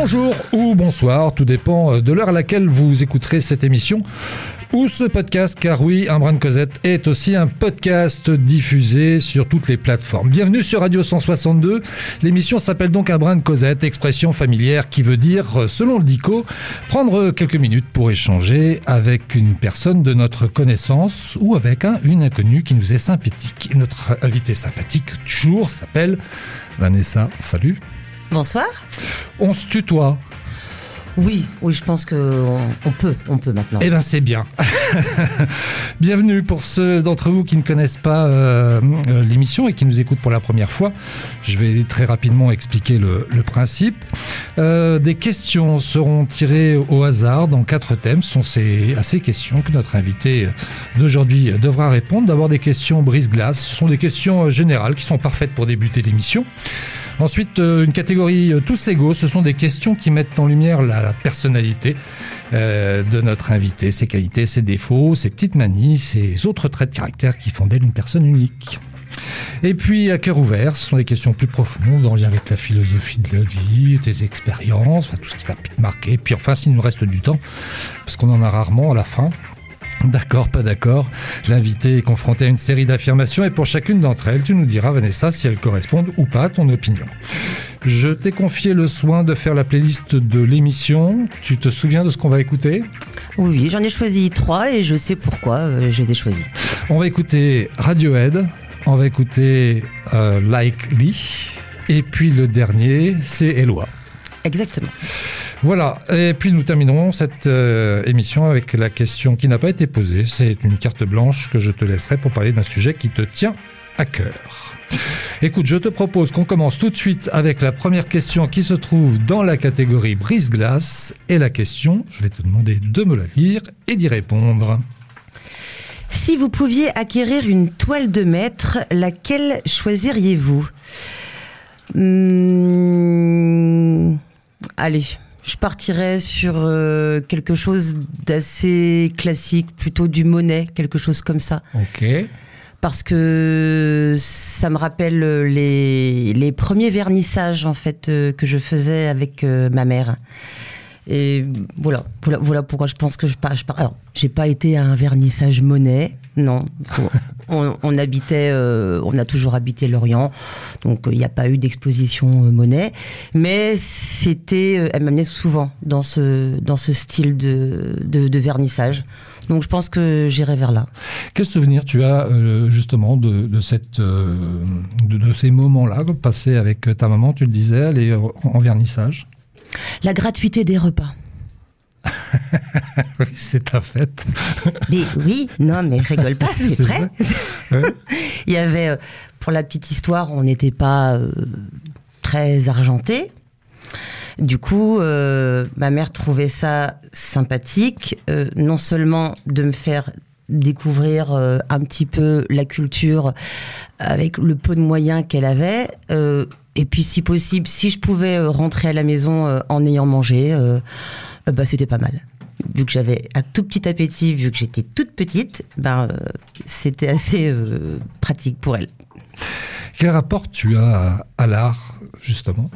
bonjour ou bonsoir, tout dépend de l'heure à laquelle vous écouterez cette émission ou ce podcast, car oui, Un brin de Cosette est aussi un podcast diffusé sur toutes les plateformes. Bienvenue sur Radio 162. L'émission s'appelle donc Un brin de Cosette, expression familière qui veut dire, selon le DICO, prendre quelques minutes pour échanger avec une personne de notre connaissance ou avec un, une inconnue qui nous est sympathique. Notre invité sympathique du jour s'appelle Vanessa. Salut. Bonsoir. On se tutoie. Oui, oui, je pense qu'on on peut, on peut maintenant. Eh bien, c'est bien. Bienvenue pour ceux d'entre vous qui ne connaissent pas euh, euh, l'émission et qui nous écoutent pour la première fois. Je vais très rapidement expliquer le, le principe. Euh, des questions seront tirées au hasard dans quatre thèmes. Ce sont ces, à ces questions que notre invité d'aujourd'hui devra répondre. D'abord, des questions brise-glace. Ce sont des questions générales qui sont parfaites pour débuter l'émission. Ensuite, euh, une catégorie euh, tous égaux, ce sont des questions qui mettent en lumière la personnalité euh, de notre invité, ses qualités, ses défauts, ses petites manies, ses autres traits de caractère qui font d'elle une personne unique. Et puis, à cœur ouvert, ce sont des questions plus profondes en lien avec la philosophie de la vie, tes expériences, tout ce qui va te marquer. Puis enfin, s'il nous reste du temps, parce qu'on en a rarement à la fin, D'accord, pas d'accord. L'invité est confronté à une série d'affirmations et pour chacune d'entre elles, tu nous diras, Vanessa, si elles correspondent ou pas à ton opinion. Je t'ai confié le soin de faire la playlist de l'émission. Tu te souviens de ce qu'on va écouter? Oui, j'en ai choisi trois et je sais pourquoi euh, je les ai choisis. On va écouter Radiohead, on va écouter euh, Like Lee, et puis le dernier, c'est Eloi. Exactement. Voilà, et puis nous terminerons cette euh, émission avec la question qui n'a pas été posée. C'est une carte blanche que je te laisserai pour parler d'un sujet qui te tient à cœur. Écoute, je te propose qu'on commence tout de suite avec la première question qui se trouve dans la catégorie brise-glace. Et la question, je vais te demander de me la lire et d'y répondre. Si vous pouviez acquérir une toile de maître, laquelle choisiriez-vous? Hmm, Allez, je partirais sur euh, quelque chose d'assez classique, plutôt du Monet, quelque chose comme ça. Ok. Parce que ça me rappelle les, les premiers vernissages en fait euh, que je faisais avec euh, ma mère. Et voilà, voilà, voilà pourquoi je pense que je pars. Je pars. Alors, j'ai pas été à un vernissage Monet, non. On, on habitait, euh, on a toujours habité Lorient, donc il n'y a pas eu d'exposition euh, Monet. Mais c'était, euh, elle m'amenait souvent dans ce, dans ce style de, de, de vernissage. Donc je pense que j'irai vers là. Quel souvenir tu as euh, justement de, de cette, euh, de, de ces moments-là passés avec ta maman Tu le disais, elle est en en vernissage? La gratuité des repas. Oui, c'est ta fête. Mais oui, non, mais rigole pas, c'est vrai. Ouais. Il y avait, euh, pour la petite histoire, on n'était pas euh, très argenté. Du coup, euh, ma mère trouvait ça sympathique, euh, non seulement de me faire découvrir euh, un petit peu la culture avec le peu de moyens qu'elle avait, euh, et puis si possible, si je pouvais euh, rentrer à la maison en ayant mangé, bah, c'était pas mal. Vu que j'avais un tout petit appétit, vu que j'étais toute petite, ben, euh, c'était assez euh, pratique pour elle. Quel rapport tu as à, à l'art, justement,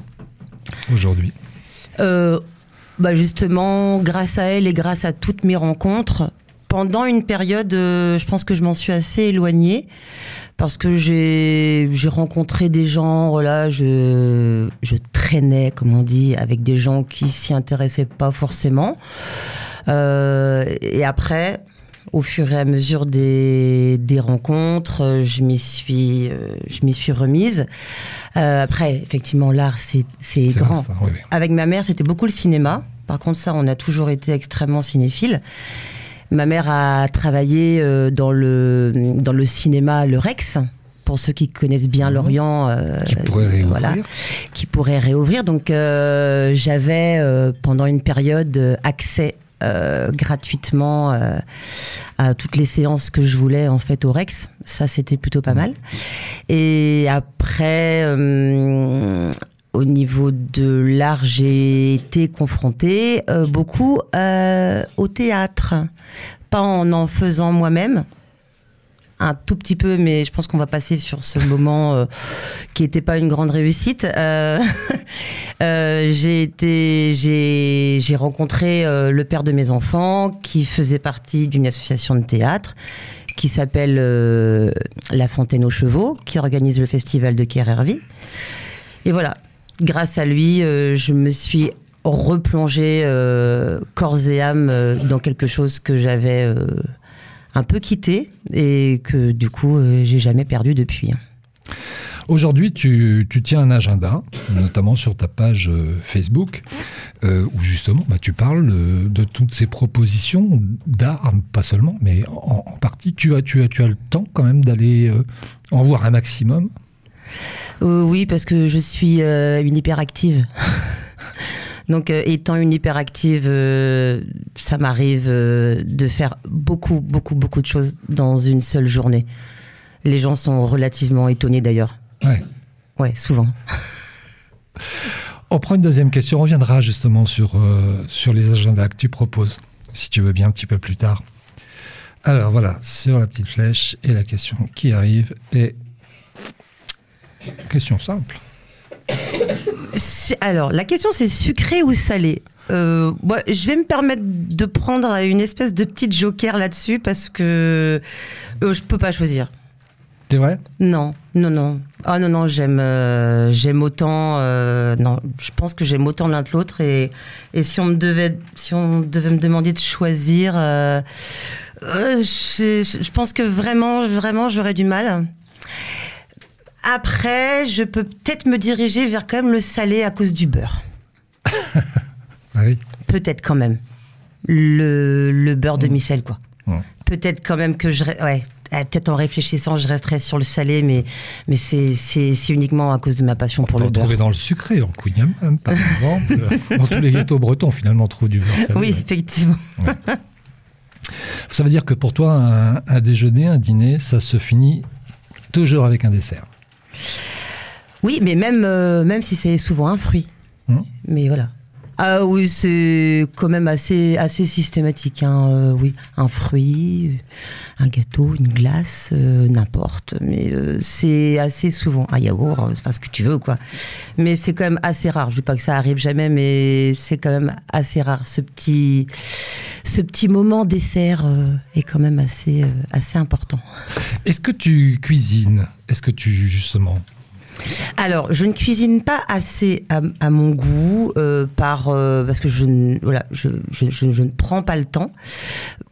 aujourd'hui? Euh, bah justement, grâce à elle et grâce à toutes mes rencontres, pendant une période, euh, je pense que je m'en suis assez éloignée parce que j'ai rencontré des gens, voilà, je je traînais, comme on dit, avec des gens qui s'y intéressaient pas forcément. Euh, et après, au fur et à mesure des, des rencontres, je m'y suis, euh, je m'y suis remise. Euh, après, effectivement, l'art, c'est grand. oui. Avec ma mère, c'était beaucoup le cinéma. Par contre, ça, on a toujours été extrêmement cinéphile. Ma mère a travaillé euh, dans, le, dans le cinéma Le Rex, pour ceux qui connaissent bien Mhm. Lorient. euh, Qui pourrait réouvrir voilà, qui pourrait réouvrir. Donc, euh, j'avais euh, pendant une période accès gratuitement à toutes les séances que je voulais en fait au Rex. Ça, c'était plutôt pas mal. Et après, au niveau de l'art, j'ai été confrontée euh, beaucoup euh, au théâtre, pas en en faisant moi-même, un tout petit peu, mais je pense qu'on va passer sur ce moment euh, qui n'était pas une grande réussite. J'ai été, j'ai, rencontré le père de mes enfants qui faisait partie d'une association de théâtre qui s'appelle La Fontaine aux Chevaux, qui organise le festival de Kerervi. Et voilà, grâce à lui, euh, je me suis replongée euh, corps et âme euh, dans quelque chose que j'avais un peu quitté et que du coup, j'ai jamais perdu depuis. Aujourd'hui, tu, tu tiens un agenda, notamment sur ta page Facebook, où justement bah, tu parles de, toutes ces propositions d'art, pas seulement, mais en, partie. Tu as, tu, as, tu as le temps quand même d'aller en voir un maximum oui, parce que je suis euh, une hyperactive. Donc, euh, étant une hyperactive, euh, ça m'arrive euh, de faire beaucoup, beaucoup, beaucoup de choses dans une seule journée. Les gens sont relativement étonnés d'ailleurs. Ouais. Ouais, souvent. On prend une deuxième question. On reviendra justement sur, euh, sur les agendas que tu proposes, si tu veux bien, un petit peu plus tard. Alors voilà, sur la petite flèche, et la question qui arrive est. Question simple. Alors, la question c'est sucré ou salé euh, je vais me permettre de prendre une espèce de petite joker là-dessus parce que euh, je peux pas choisir. C'est vrai? Non, non, non. Ah non, non, j'aime, euh, j'aime autant. euh, non, je pense que j'aime autant l'un que l'autre. Et, et si on me devait, si on devait me demander de choisir, je, je pense que vraiment, vraiment, j'aurais du mal. Après, je peux peut-être me diriger vers quand même le salé à cause du beurre. Ah oui. Peut-être quand même. Le, le beurre de micelle, quoi. Peut-être quand même que je. Ouais. euh, Peut-être en réfléchissant, je resterai sur le salé, mais, mais c'est uniquement à cause de ma passion On pour peut le beurre. trouver dans le sucré, en kouign-amann, par exemple. dans tous les gâteaux bretons, finalement, on trouve du beurre salé. Oui, effectivement. Ça veut dire que pour toi, un, un déjeuner, un dîner, ça se finit toujours avec un dessert. Oui, mais même, euh, même si c'est souvent un fruit. Hum. Mais voilà. Ah oui, c'est quand même assez, assez systématique. hein, euh, oui, un fruit, un gâteau, une glace, euh, n'importe. Mais euh, c'est assez souvent un yaourt, enfin ce que tu veux, quoi. Mais c'est quand même assez rare. Je dis pas que ça arrive jamais, mais c'est quand même assez rare. Ce petit, ce petit moment dessert est quand même assez, assez important. Est-ce que tu cuisines? Est-ce que tu, justement... Alors, je ne cuisine pas assez à, mon goût euh, euh, parce que je ne voilà, je- je ne prends pas le temps.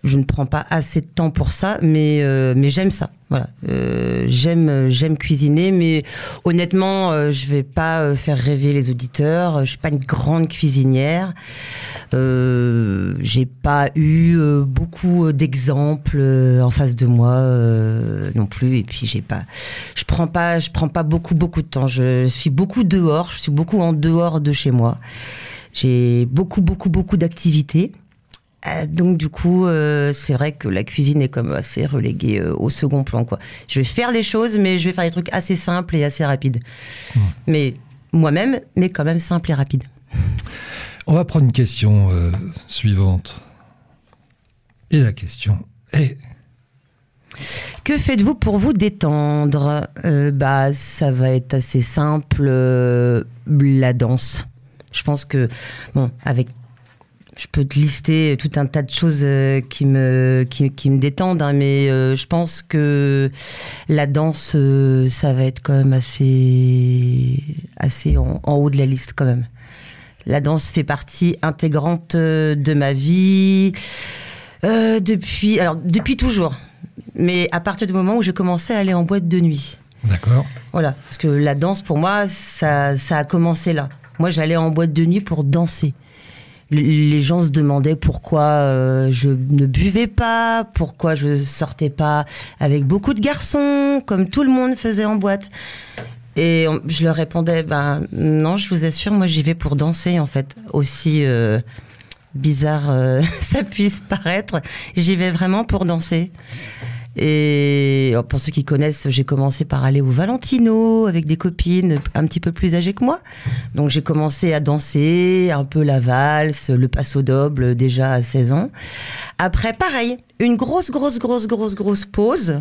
Je ne prends pas assez de temps pour ça, mais euh, mais j'aime ça. Voilà, Euh, j'aime j'aime cuisiner, mais honnêtement, euh, je vais pas euh, faire rêver les auditeurs. Je suis pas une grande cuisinière. Euh, j'ai pas eu euh, beaucoup d'exemples euh, en face de moi euh, non plus, et puis j'ai pas je prends pas je prends pas beaucoup beaucoup de temps. Je suis beaucoup dehors. Je suis beaucoup en dehors de chez moi. J'ai beaucoup beaucoup beaucoup d'activités. Euh, donc du coup euh, c'est vrai que la cuisine est comme assez reléguée euh, au second plan quoi je vais faire les choses mais je vais faire des trucs assez simples et assez rapides mais moi-même mais quand même simple et rapide On va prendre une question euh, suivante. Et la question est... Que faites-vous pour vous détendre? Euh, Bah, ça va être assez simple. euh, la danse. Je pense que, bon, avec, je peux te lister tout un tas de choses euh, qui me qui, qui me détendent, hein, mais euh, je pense que la danse, euh, ça va être quand même assez assez en, en haut de la liste quand même. La danse fait partie intégrante de ma vie euh, depuis alors depuis toujours mais à partir du moment où j'ai commencé à aller en boîte de nuit. D'accord Voilà, parce que la danse, pour moi, ça, ça a commencé là. Moi, j'allais en boîte de nuit pour danser. Le- Les gens se demandaient pourquoi euh, je ne buvais pas, pourquoi je sortais pas avec beaucoup de garçons, comme tout le monde faisait en boîte. Et je leur répondais, ben non, je vous assure, moi j'y vais pour danser en fait. Aussi euh, bizarre euh, ça puisse paraître, j'y vais vraiment pour danser. Et euh, pour ceux qui connaissent, j'ai commencé par aller au Valentino avec des copines un petit peu plus âgées que moi. Donc j'ai commencé à danser un peu la valse, le passo doble déjà à 16 ans. Après, pareil, une grosse, grosse, grosse, grosse, grosse pause.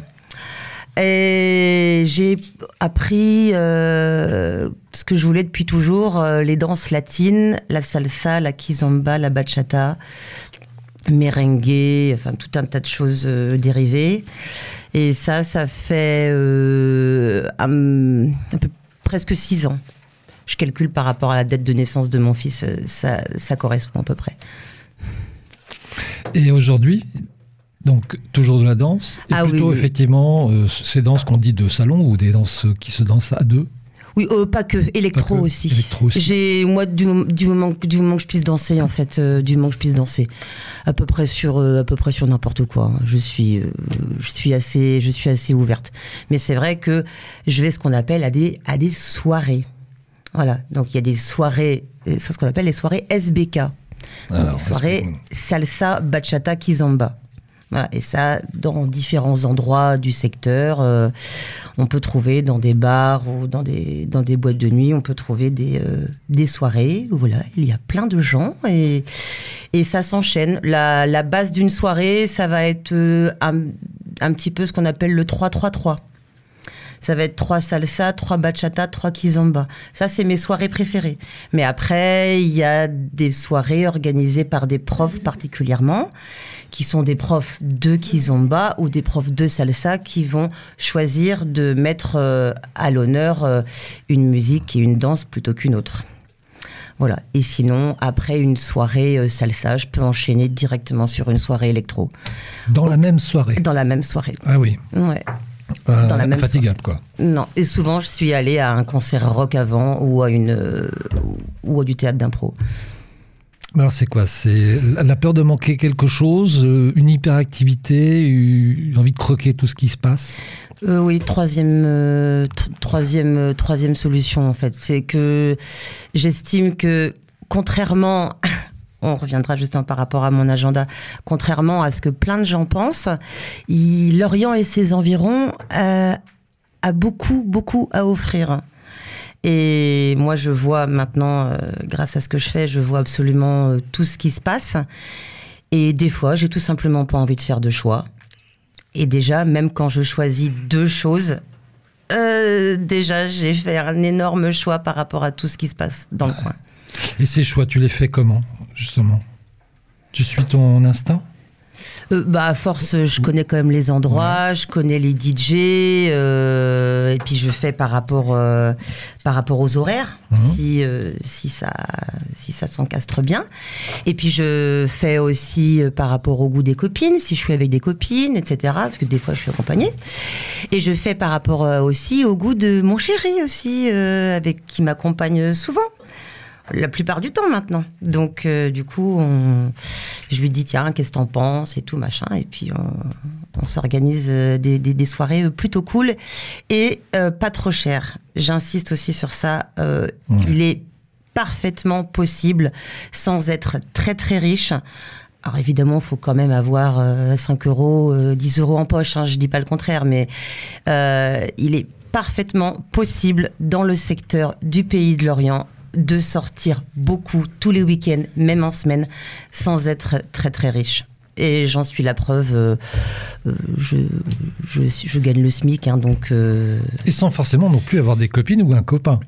Et j'ai appris euh, ce que je voulais depuis toujours, euh, les danses latines, la salsa, la kizomba, la bachata, merengue, enfin tout un tas de choses euh, dérivées. Et ça, ça fait euh, un, un peu presque six ans. Je calcule par rapport à la date de naissance de mon fils, euh, ça, ça correspond à peu près. Et aujourd'hui, donc toujours de la danse, et Ah oui, plutôt oui. effectivement euh, ces danses qu'on dit de salon ou des danses qui se dansent à deux? Oui, euh, pas que, électro Pas que, aussi. électro aussi. J'ai moi du, mom- du moment que- du moment que je puisse danser en fait, euh, du moment que je puisse danser, à peu près sur euh, à peu près sur n'importe quoi. Je suis je suis assez je suis assez ouverte. Mais c'est vrai que je vais ce qu'on appelle à des à des soirées. Voilà, donc il y a des soirées, c'est ce qu'on appelle les soirées SBK. Alors, les soirées salsa, bachata, kizomba. Et ça, dans différents endroits du secteur, euh, on peut trouver dans des bars ou dans des, dans des boîtes de nuit, on peut trouver des, euh, des soirées où voilà, il y a plein de gens et, et ça s'enchaîne. La, la base d'une soirée, ça va être euh, un, un petit peu ce qu'on appelle le 3-3-3. Ça va être trois salsa, trois bachata, trois kizomba. Ça, c'est mes soirées préférées. Mais après, il y a des soirées organisées par des profs particulièrement, qui sont des profs de kizomba ou des profs de salsa qui vont choisir de mettre euh, à l'honneur euh, une musique et une danse plutôt qu'une autre. Voilà. Et sinon, après une soirée euh, salsa, je peux enchaîner directement sur une soirée électro. Dans la même soirée? Dans la même soirée. Ah oui. Ouais. Euh, Dans la même infatigable, quoi. Non, et souvent je suis allée à un concert rock avant ou à une euh, ou à du théâtre d'impro. Alors c'est quoi? C'est la peur de manquer quelque chose, euh, une hyperactivité, une envie de croquer tout ce qui se passe? Euh, oui, troisième euh, tr- troisième troisième solution en fait, c'est que j'estime que contrairement on reviendra justement par rapport à mon agenda. Contrairement à ce que plein de gens pensent, l'Orient et ses environs euh, a beaucoup, beaucoup à offrir. Et moi, je vois maintenant, euh, grâce à ce que je fais, je vois absolument euh, tout ce qui se passe. Et des fois, j'ai tout simplement pas envie de faire de choix. Et déjà, même quand je choisis deux choses, euh, déjà, j'ai fait un énorme choix par rapport à tout ce qui se passe dans le coin. Et ces choix, tu les fais comment, justement? Tu suis ton instinct? Euh, bah, à force, je connais quand même les endroits, je connais les DJ, euh, et puis je fais par rapport, euh, par rapport aux horaires, Mhm. si, euh, si ça, si ça s'encastre bien. Et puis je fais aussi euh, par rapport au goût des copines, si je suis avec des copines, etc. Parce que des fois, je suis accompagnée. Et je fais par rapport aussi au goût de mon chéri aussi, euh, avec qui m'accompagne souvent. La plupart du temps maintenant. Donc, euh, du coup, on- je lui dis tiens, qu'est-ce que t'en penses et tout machin. Et puis, on, on s'organise euh, des, des- des soirées plutôt cool et euh, pas trop chères. J'insiste aussi sur ça. euh. Il est parfaitement possible, sans être très très riche. Alors évidemment, il faut quand même avoir euh, 5 euros, euh, 10 euros en poche, hein, je dis pas le contraire, mais euh, il est parfaitement possible dans le secteur du pays de l'Orient de sortir beaucoup tous les week-ends, même en semaine, sans être très très riche. Et j'en suis la preuve. euh, euh, je, je, je gagne le SMIC, hein, donc euh, Et sans forcément non plus avoir des copines ou un copain.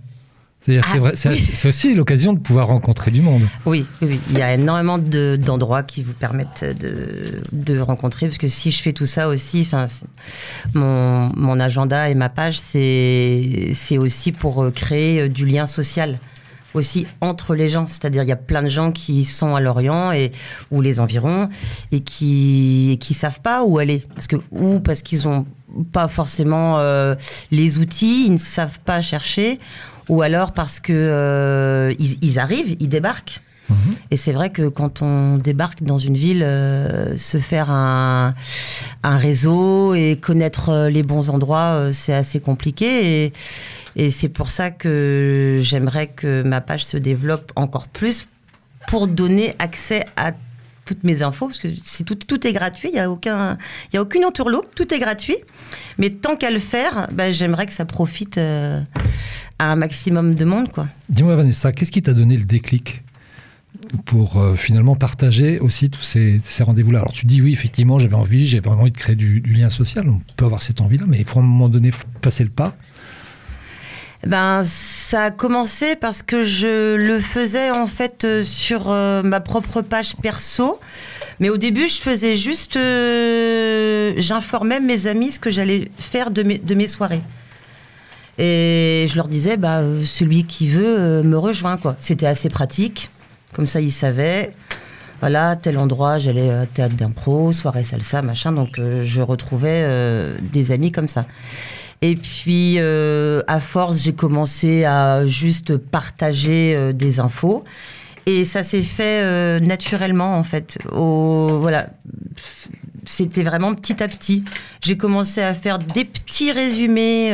C'est-à-dire Ah, vrai, c'est oui. aussi l'occasion de pouvoir rencontrer du monde. Oui, oui, il y a énormément de- d'endroits qui vous permettent de, de rencontrer, parce que si je fais tout ça aussi, mon, mon agenda et ma page, c'est c'est aussi pour créer du lien social aussi entre les gens, c'est-à-dire il y a plein de gens qui sont à Lorient et ou les environs et qui et qui savent pas où aller parce que ou parce qu'ils ont pas forcément euh, les outils, ils ne savent pas chercher ou alors parce que euh, ils, ils arrivent, ils débarquent. Et c'est vrai que quand on débarque dans une ville, euh, se faire un, un réseau et connaître euh, les bons endroits, euh, c'est assez compliqué. Et, et c'est pour ça que j'aimerais que ma page se développe encore plus pour donner accès à toutes mes infos, parce que c'est tout, tout est gratuit, il n'y a, aucun, y a aucune entourloupe, tout est gratuit. Mais tant qu'à le faire, ben, j'aimerais que ça profite euh, à un maximum de monde. quoi. Dis-moi Vanessa, qu'est-ce qui t'a donné le déclic? Pour euh, finalement partager aussi tous ces, rendez-vous-là. Alors tu dis oui, effectivement, j'avais envie, j'avais envie de créer du, lien social. On peut avoir cette envie-là, mais il faut à un moment donné passer le pas. Ben, ça a commencé parce que je le faisais en fait euh, sur euh, ma propre page perso. Mais au début, je faisais juste. J'informais mes amis ce que j'allais faire de mes, soirées. Et je leur disais, bah, celui qui veut me rejoint, quoi. C'était assez pratique. Comme ça, ils savaient. Voilà, tel endroit, j'allais à théâtre d'impro, soirée salsa, machin. Donc, euh, je retrouvais euh, des amis comme ça. Et puis, euh, à force, j'ai commencé à juste partager des infos. Et ça s'est fait naturellement, en fait. Voilà. C'était vraiment petit à petit. J'ai commencé à faire des petits résumés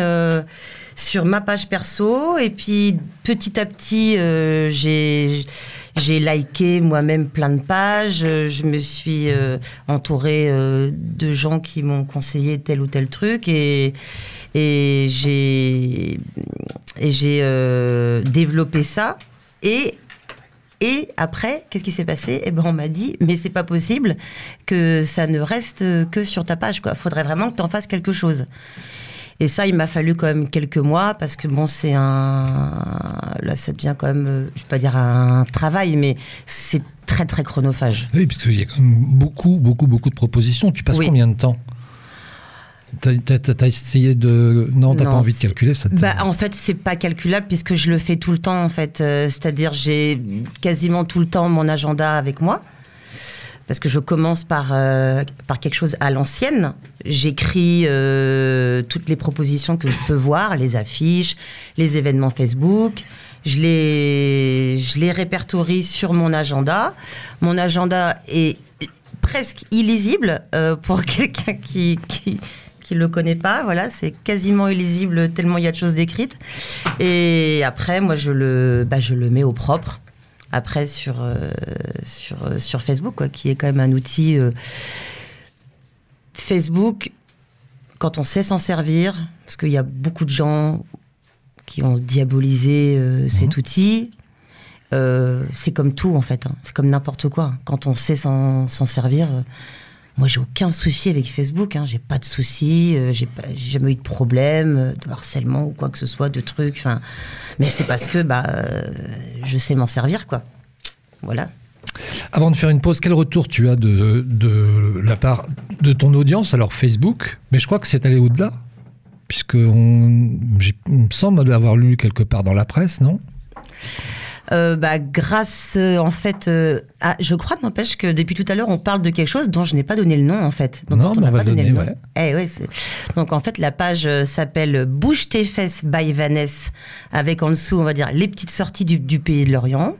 sur ma page perso. Et puis, petit à petit, j'ai. J'ai liké moi-même plein de pages. Euh, Je me suis euh, entourée euh, de gens qui m'ont conseillé tel ou tel truc. Et, j'ai euh, développé ça et après qu'est-ce qui s'est passé? Eh ben on m'a dit mais c'est pas possible que ça ne reste que sur ta page quoi. Faudrait vraiment que tu en fasses quelque chose. Et ça, il m'a fallu quand même quelques mois parce que bon, c'est un là, ça devient quand même, euh, je vais pas dire un travail, mais c'est très très chronophage. Oui, parce qu'il y a quand même beaucoup, beaucoup, beaucoup de propositions. Tu passes Oui. combien de temps? T'as t'as essayé de... Non, t'as pas envie de calculer ça Bah, en fait, c'est pas calculable puisque je le fais tout le temps, en fait. Euh, C'est-à-dire, j'ai quasiment tout le temps mon agenda avec moi. Parce que je commence par, euh, par quelque chose à l'ancienne. J'écris euh, toutes les propositions que je peux voir, les affiches, les événements Facebook. Je les, je les répertorie sur mon agenda. Mon agenda est presque illisible euh, pour quelqu'un qui, qui, qui le connaît pas. Voilà, c'est quasiment illisible tellement il y a de choses décrites. Et après, moi, je le, bah, je le mets au propre. Après, sur, euh, sur, euh, sur Facebook, quoi, qui est quand même un outil. euh, Facebook, quand on sait s'en servir, parce qu'il y a beaucoup de gens qui ont diabolisé euh, cet outil, euh, c'est comme tout en fait, hein. c'est comme n'importe quoi. Quand on sait s'en s'en servir, moi j'ai aucun souci avec Facebook, hein. j'ai pas de souci, euh, j'ai jamais eu de problème euh, de harcèlement ou quoi que ce soit, de trucs. Enfin, mais c'est parce que bah euh, je sais m'en servir quoi. Voilà. Avant de faire une pause, quel retour tu as de, de la part de ton audience Alors Facebook, mais je crois que c'est allé au-delà, puisque on, me semble l'avoir lu quelque part dans la presse, non? Euh, bah, grâce euh, en fait euh, à, je crois n'empêche que depuis tout à l'heure on parle de quelque chose dont je n'ai pas donné le nom en fait. Donc Non, mais on n'a va pas le donné donner, nom. Eh ouais, donc en fait la page s'appelle Bouge tes fesses by Vanessa avec en dessous on va dire les petites sorties du, du pays de l'Orient.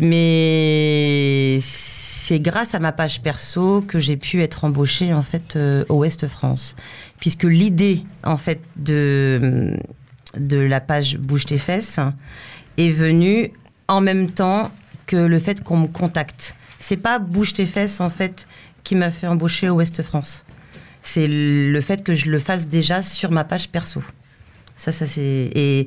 Mais c'est grâce à ma page perso que j'ai pu être embauchée en fait euh, au Ouest France. Puisque l'idée en fait de de la page Bouge tes fesses est venue en même temps que le fait qu'on me contacte. C'est pas Bouge tes fesses en fait qui m'a fait embaucher au Ouest France. C'est le fait que je le fasse déjà sur ma page perso. Ça, ça c'est et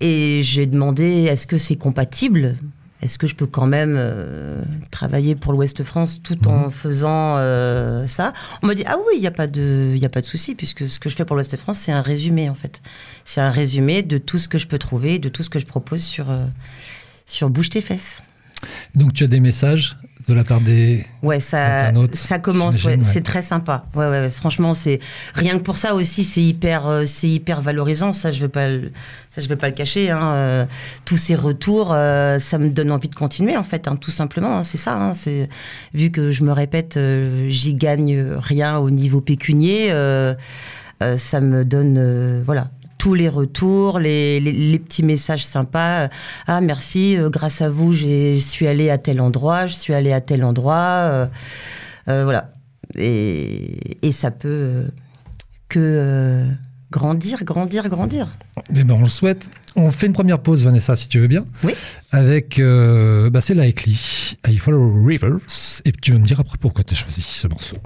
et j'ai demandé est-ce que c'est compatible? Est-ce que je peux quand même euh, travailler pour l'Ouest France tout en faisant euh, ça? On m'a dit ah oui, il y a pas de il a pas de souci puisque ce que je fais pour l'Ouest France c'est un résumé en fait. C'est un résumé de tout ce que je peux trouver, de tout ce que je propose sur euh, sur Bouge tes fesses. Donc tu as des messages de la part des... Ouais, ça, commence. ouais, ouais. C'est très sympa. Ouais, ouais, franchement, c'est rien que pour ça aussi, c'est hyper, euh, c'est hyper valorisant. Ça, je vais pas, le- ça, je vais pas le cacher. Hein. Euh, tous ces retours, euh, ça me donne envie de continuer, en fait, hein, tout simplement. hein, c'est ça. Hein, c'est vu que je me répète, j'y gagne rien au niveau pécunier. ça me donne, euh, voilà. Tous les retours, les, les, les petits messages sympas. Ah merci, euh, grâce à vous, je suis allé à tel endroit, je suis allé à tel endroit. euh, euh, voilà. Et, et ça peut euh, que euh, grandir, grandir, grandir. Eh ben, on le souhaite. On fait une première pause, Vanessa, si tu veux bien. Oui. Avec... euh, bah, c'est Likely, I Follow Rivers. Et tu vas me dire après pourquoi tu as choisi ce morceau.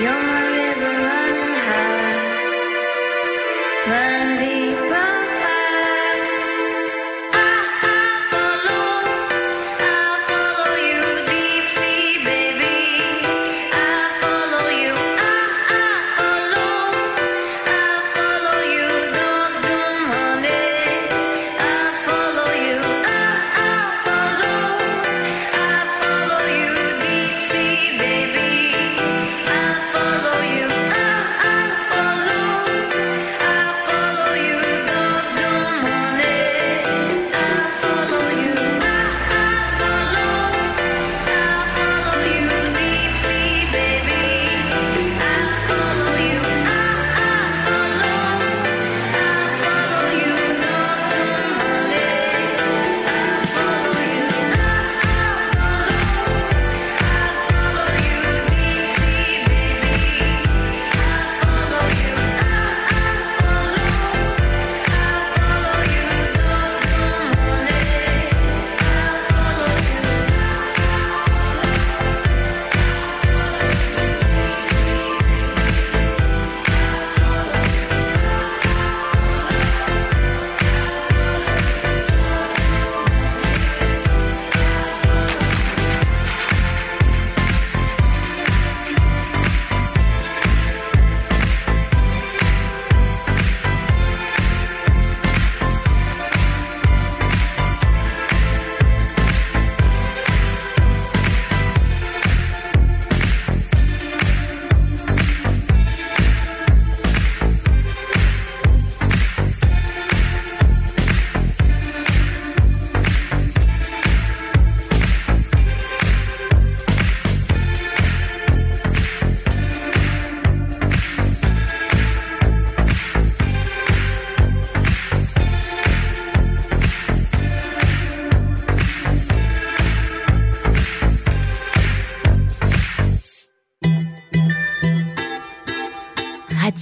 You're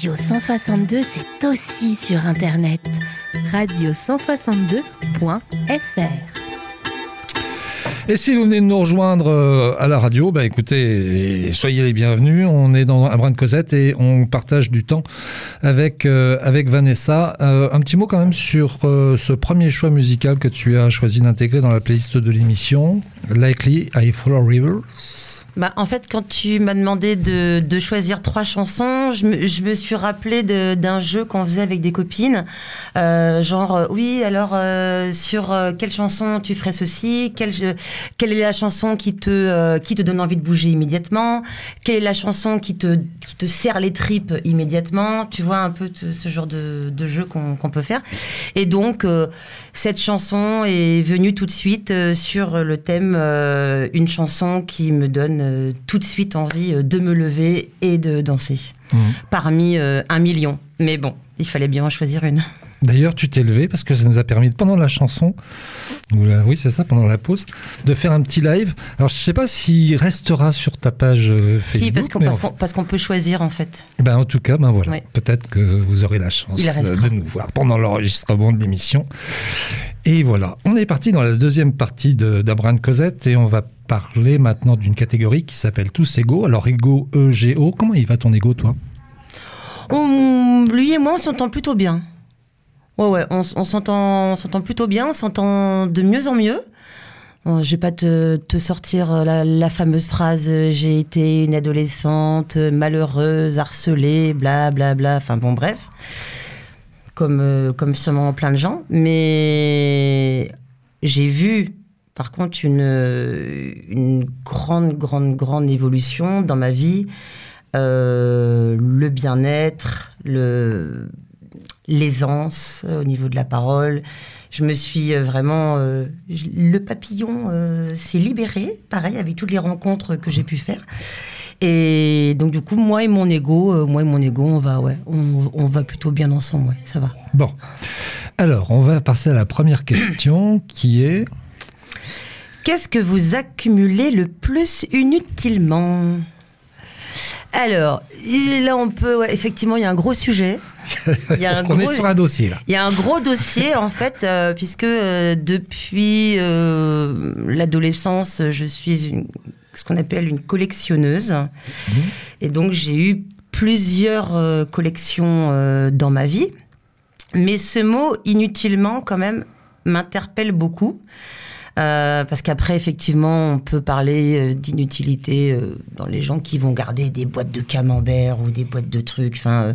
Radio 162, c'est aussi sur Internet. Radio162.fr et si vous venez de nous rejoindre euh, à la radio, bah écoutez, soyez les bienvenus. On est dans un brin de Cosette et on partage du temps avec, euh, avec Vanessa. Euh, un petit mot quand même sur ce premier choix musical que tu as choisi d'intégrer dans la playlist de l'émission, Likely I Follow Rivers. Bah, en fait, quand tu m'as demandé de, de, choisir trois chansons, je me, je me suis rappelé d'un jeu qu'on faisait avec des copines. Euh, genre, euh, oui, alors, euh, sur euh, quelle chanson tu ferais ceci? Quelle, quelle est la chanson qui te, euh, qui te donne envie de bouger immédiatement? Quelle est la chanson qui te, qui te serre les tripes immédiatement? Tu vois un peu ce genre de, de jeu qu'on peut faire. Et donc, cette chanson est venue tout de suite sur le thème une chanson qui me donne euh, tout de suite envie euh, de me lever et de danser. Mmh. Parmi euh, un million. Mais bon, il fallait bien en choisir une. D'ailleurs, tu t'es levé parce que ça nous a permis, pendant la chanson, oui, c'est ça, pendant la pause, de faire un petit live. Alors, je ne sais pas s'il restera sur ta page Facebook. Si, parce qu'on, parce qu'on, peut choisir, en fait. Ben, en tout cas, ben voilà. Peut-être que vous aurez la chance de nous voir pendant l'enregistrement de l'émission. Et voilà, on est parti dans la deuxième partie d'Abraham Cosette et on va parler maintenant d'une catégorie qui s'appelle tous égaux. Alors, ego, E-G-O, comment il va ton ego, toi? Lui et moi, on s'entend plutôt bien. Ouais, ouais, on, s'entend, s'entend plutôt bien, on s'entend de mieux en mieux. Bon, je vais pas te, sortir la, fameuse phrase euh, j'ai été une adolescente malheureuse, harcelée, bla bla bla. Enfin bon, bref, comme euh, comme sûrement plein de gens. Mais j'ai vu par contre, une, une grande, grande, grande évolution dans ma vie. Euh, le bien-être, le, l'aisance euh, au niveau de la parole. Je me suis euh, vraiment... le papillon s'est libéré, pareil, avec toutes les rencontres que j'ai pu faire. Et donc du coup, moi et mon ego, moi et mon ego, on va, ouais, on, on va plutôt bien ensemble, ouais, ça va. Bon, alors on va passer à la première question qui est Qu'est-ce que vous accumulez le plus inutilement? Alors, là, on peut, effectivement, il y a un gros sujet. Il y a un on est sur un dossier, là. Il y a un gros dossier, en fait, euh, puisque euh, depuis euh, l'adolescence, je suis ce qu'on appelle une collectionneuse. Mmh. Et donc, j'ai eu plusieurs collections dans ma vie. Mais ce mot, inutilement, quand même, m'interpelle beaucoup. Euh, parce qu'après, effectivement, on peut parler euh, d'inutilité euh, dans les gens qui vont garder des boîtes de camembert ou des boîtes de trucs. Enfin,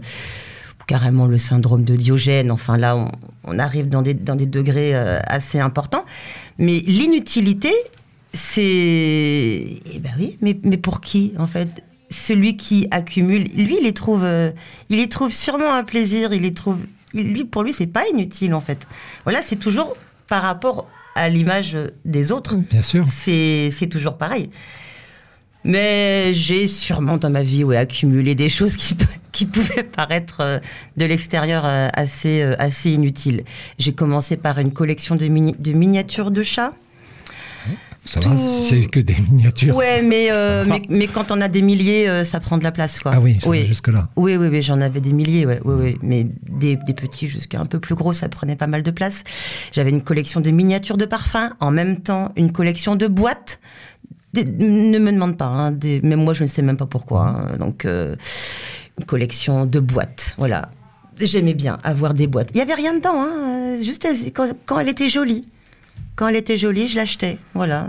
carrément le syndrome de Diogène. Enfin, là, on, arrive dans des, dans des degrés assez importants. Mais l'inutilité, c'est. Eh ben oui, mais, mais pour qui, en fait? Celui qui accumule, lui, il les trouve, il y trouve sûrement un plaisir. Il les trouve, lui, pour lui, c'est pas inutile en fait. Voilà, c'est toujours par rapport à l'image des autres. Bien sûr. C'est toujours pareil. Mais j'ai sûrement dans ma vie ouais, accumulé des choses qui, qui pouvaient paraître euh, de l'extérieur euh, assez, euh, assez inutiles. J'ai commencé par une collection de, de miniatures de chats. Ça va, c'est que des miniatures. Ouais, mais, euh, mais, quand on a des milliers, euh, ça prend de la place, quoi. Ah oui, jusque-là. Oui, oui, oui, j'en avais des milliers, ouais, oui, oui. Mais des, des petits jusqu'à un peu plus gros, ça prenait pas mal de place. J'avais une collection de miniatures de parfums, en même temps une collection de boîtes. ne me demande pas, hein, des, même moi je ne sais même pas pourquoi. Hein. donc, euh, une collection de boîtes, voilà. J'aimais bien avoir des boîtes. Il y avait rien dedans, hein, juste quand elle était jolie. Quand elle était jolie, je l'achetais. Voilà.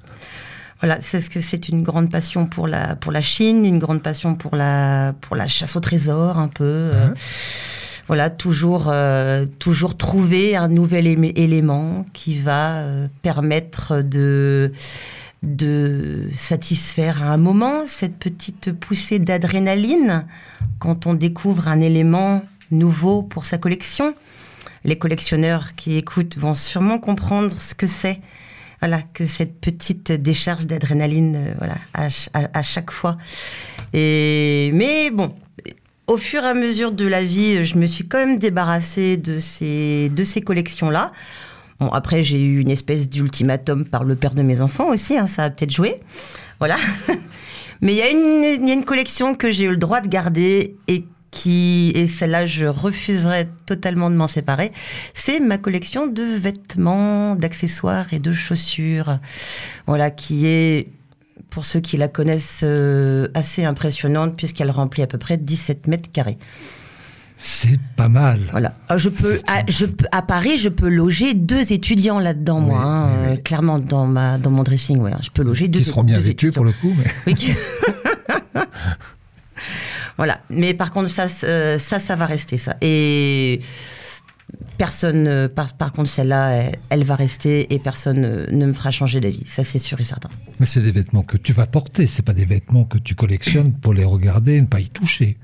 voilà, c'est ce que c'est une grande passion pour la pour la Chine, une grande passion pour la pour la chasse au trésor un peu. Euh, voilà, toujours euh, toujours trouver un nouvel élément qui va euh, permettre de de satisfaire à un moment cette petite poussée d'adrénaline quand on découvre un élément nouveau pour sa collection les collectionneurs qui écoutent vont sûrement comprendre ce que c'est. Voilà, que cette petite décharge d'adrénaline, euh, voilà, à, chaque fois. Et, mais bon, au fur et à mesure de la vie, je me suis quand même débarrassée de ces, de ces collections-là. Bon, après, j'ai eu une espèce d'ultimatum par le père de mes enfants aussi, hein, ça a peut-être joué. Voilà. Mais il y, a une, y a une collection que j'ai eu le droit de garder et qui, et celle-là, je refuserais totalement de m'en séparer, c'est ma collection de vêtements, d'accessoires et de chaussures. Voilà, qui est, pour ceux qui la connaissent, euh, assez impressionnante puisqu'elle remplit à peu près 17 mètres carrés. C'est pas mal. Voilà. Ah, je peux, à, je Paris, je peux loger deux étudiants là-dedans, Oui, moi. hein, oui, oui. euh, clairement, dans, ma, dans mon dressing, ouais. Je peux loger deux Qui seront bien étudiants. pour le coup. Mais... Oui. voilà. Mais par contre, ça, euh, ça, ça va rester, ça. Et personne, par, par contre, celle-là, elle, elle va rester et personne ne me fera changer d'avis. Ça, c'est sûr et certain. mais c'est des vêtements que tu vas porter. C'est pas des vêtements que tu collectionnes pour les regarder et ne pas y toucher.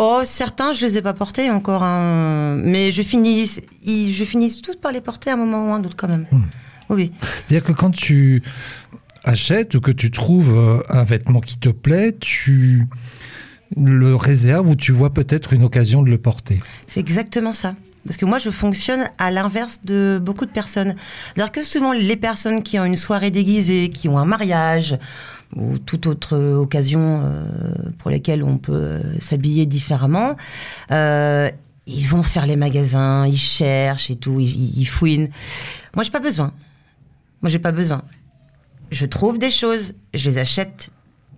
Oh, certains, je les ai pas portés encore, hein. mais je finis, je finis tous par les porter à un moment ou un autre quand même. Hmm. Oui. C'est-à-dire que quand tu achètes ou que tu trouves euh, un vêtement qui te plaît, tu le réserves ou tu vois peut-être une occasion de le porter. C'est exactement ça. Parce que moi, je fonctionne à l'inverse de beaucoup de personnes. C'est-à-dire que souvent, les personnes qui ont une soirée déguisée, qui ont un mariage ou toute autre occasion euh, pour lesquelles on peut euh, s'habiller différemment, euh, ils vont faire les magasins, ils cherchent et tout, ils, ils fouinent. Moi, j'ai pas besoin. Moi, j'ai pas besoin. Je trouve des choses, je les achète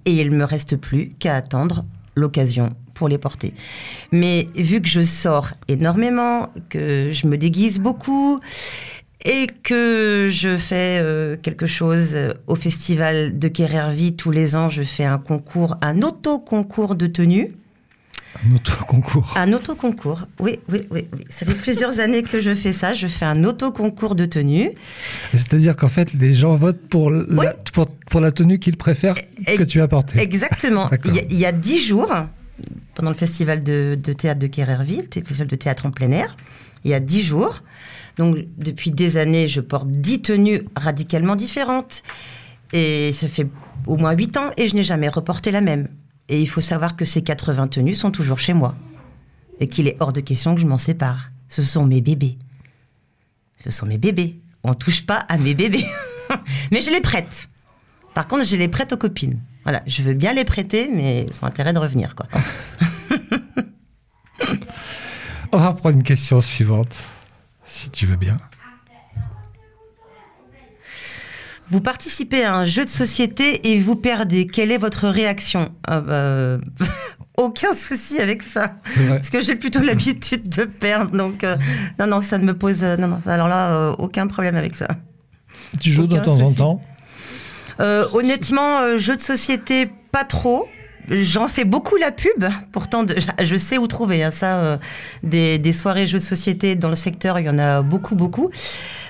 et il me reste plus qu'à attendre l'occasion pour les porter. Mais vu que je sors énormément, que je me déguise beaucoup et que je fais euh, quelque chose euh, au festival de Kerervi tous les ans, je fais un concours, un auto-concours de tenue. Un auto-concours. Un auto-concours, oui, oui, oui, oui. Ça fait plusieurs années que je fais ça. Je fais un auto-concours de tenue. C'est-à-dire qu'en fait, les gens votent pour la, pour, pour la tenue qu'ils préfèrent Et- que tu as portée. Exactement. Il y, a- dix jours, pendant le festival de, de théâtre de Kererville, le festival de théâtre en plein air, il y a dix jours. Donc, depuis des années, je porte dix tenues radicalement différentes. Et ça fait au moins huit ans et je n'ai jamais reporté la même. Et il faut savoir que ces 80 tenues sont toujours chez moi. Et qu'il est hors de question que je m'en sépare. Ce sont mes bébés. Ce sont mes bébés. On touche pas à mes bébés. Mais je les prête. Par contre, je les prête aux copines. Voilà, je veux bien les prêter, mais ils ont intérêt de revenir, quoi. On va prendre une question suivante, si tu veux bien. Vous participez à un jeu de société et vous perdez. Quelle est votre réaction? Ah bah, Aucun souci avec ça. Parce que j'ai plutôt l'habitude de perdre. Donc, euh, non, non, ça ne me pose. euh, non, non, alors là, euh, aucun problème avec ça. Tu joues de temps en temps? Honnêtement, jeu de société, pas trop. J'en fais beaucoup la pub. Pourtant, je sais où trouver hein, ça. euh, des, des soirées jeux de société dans le secteur, il y en a beaucoup, beaucoup.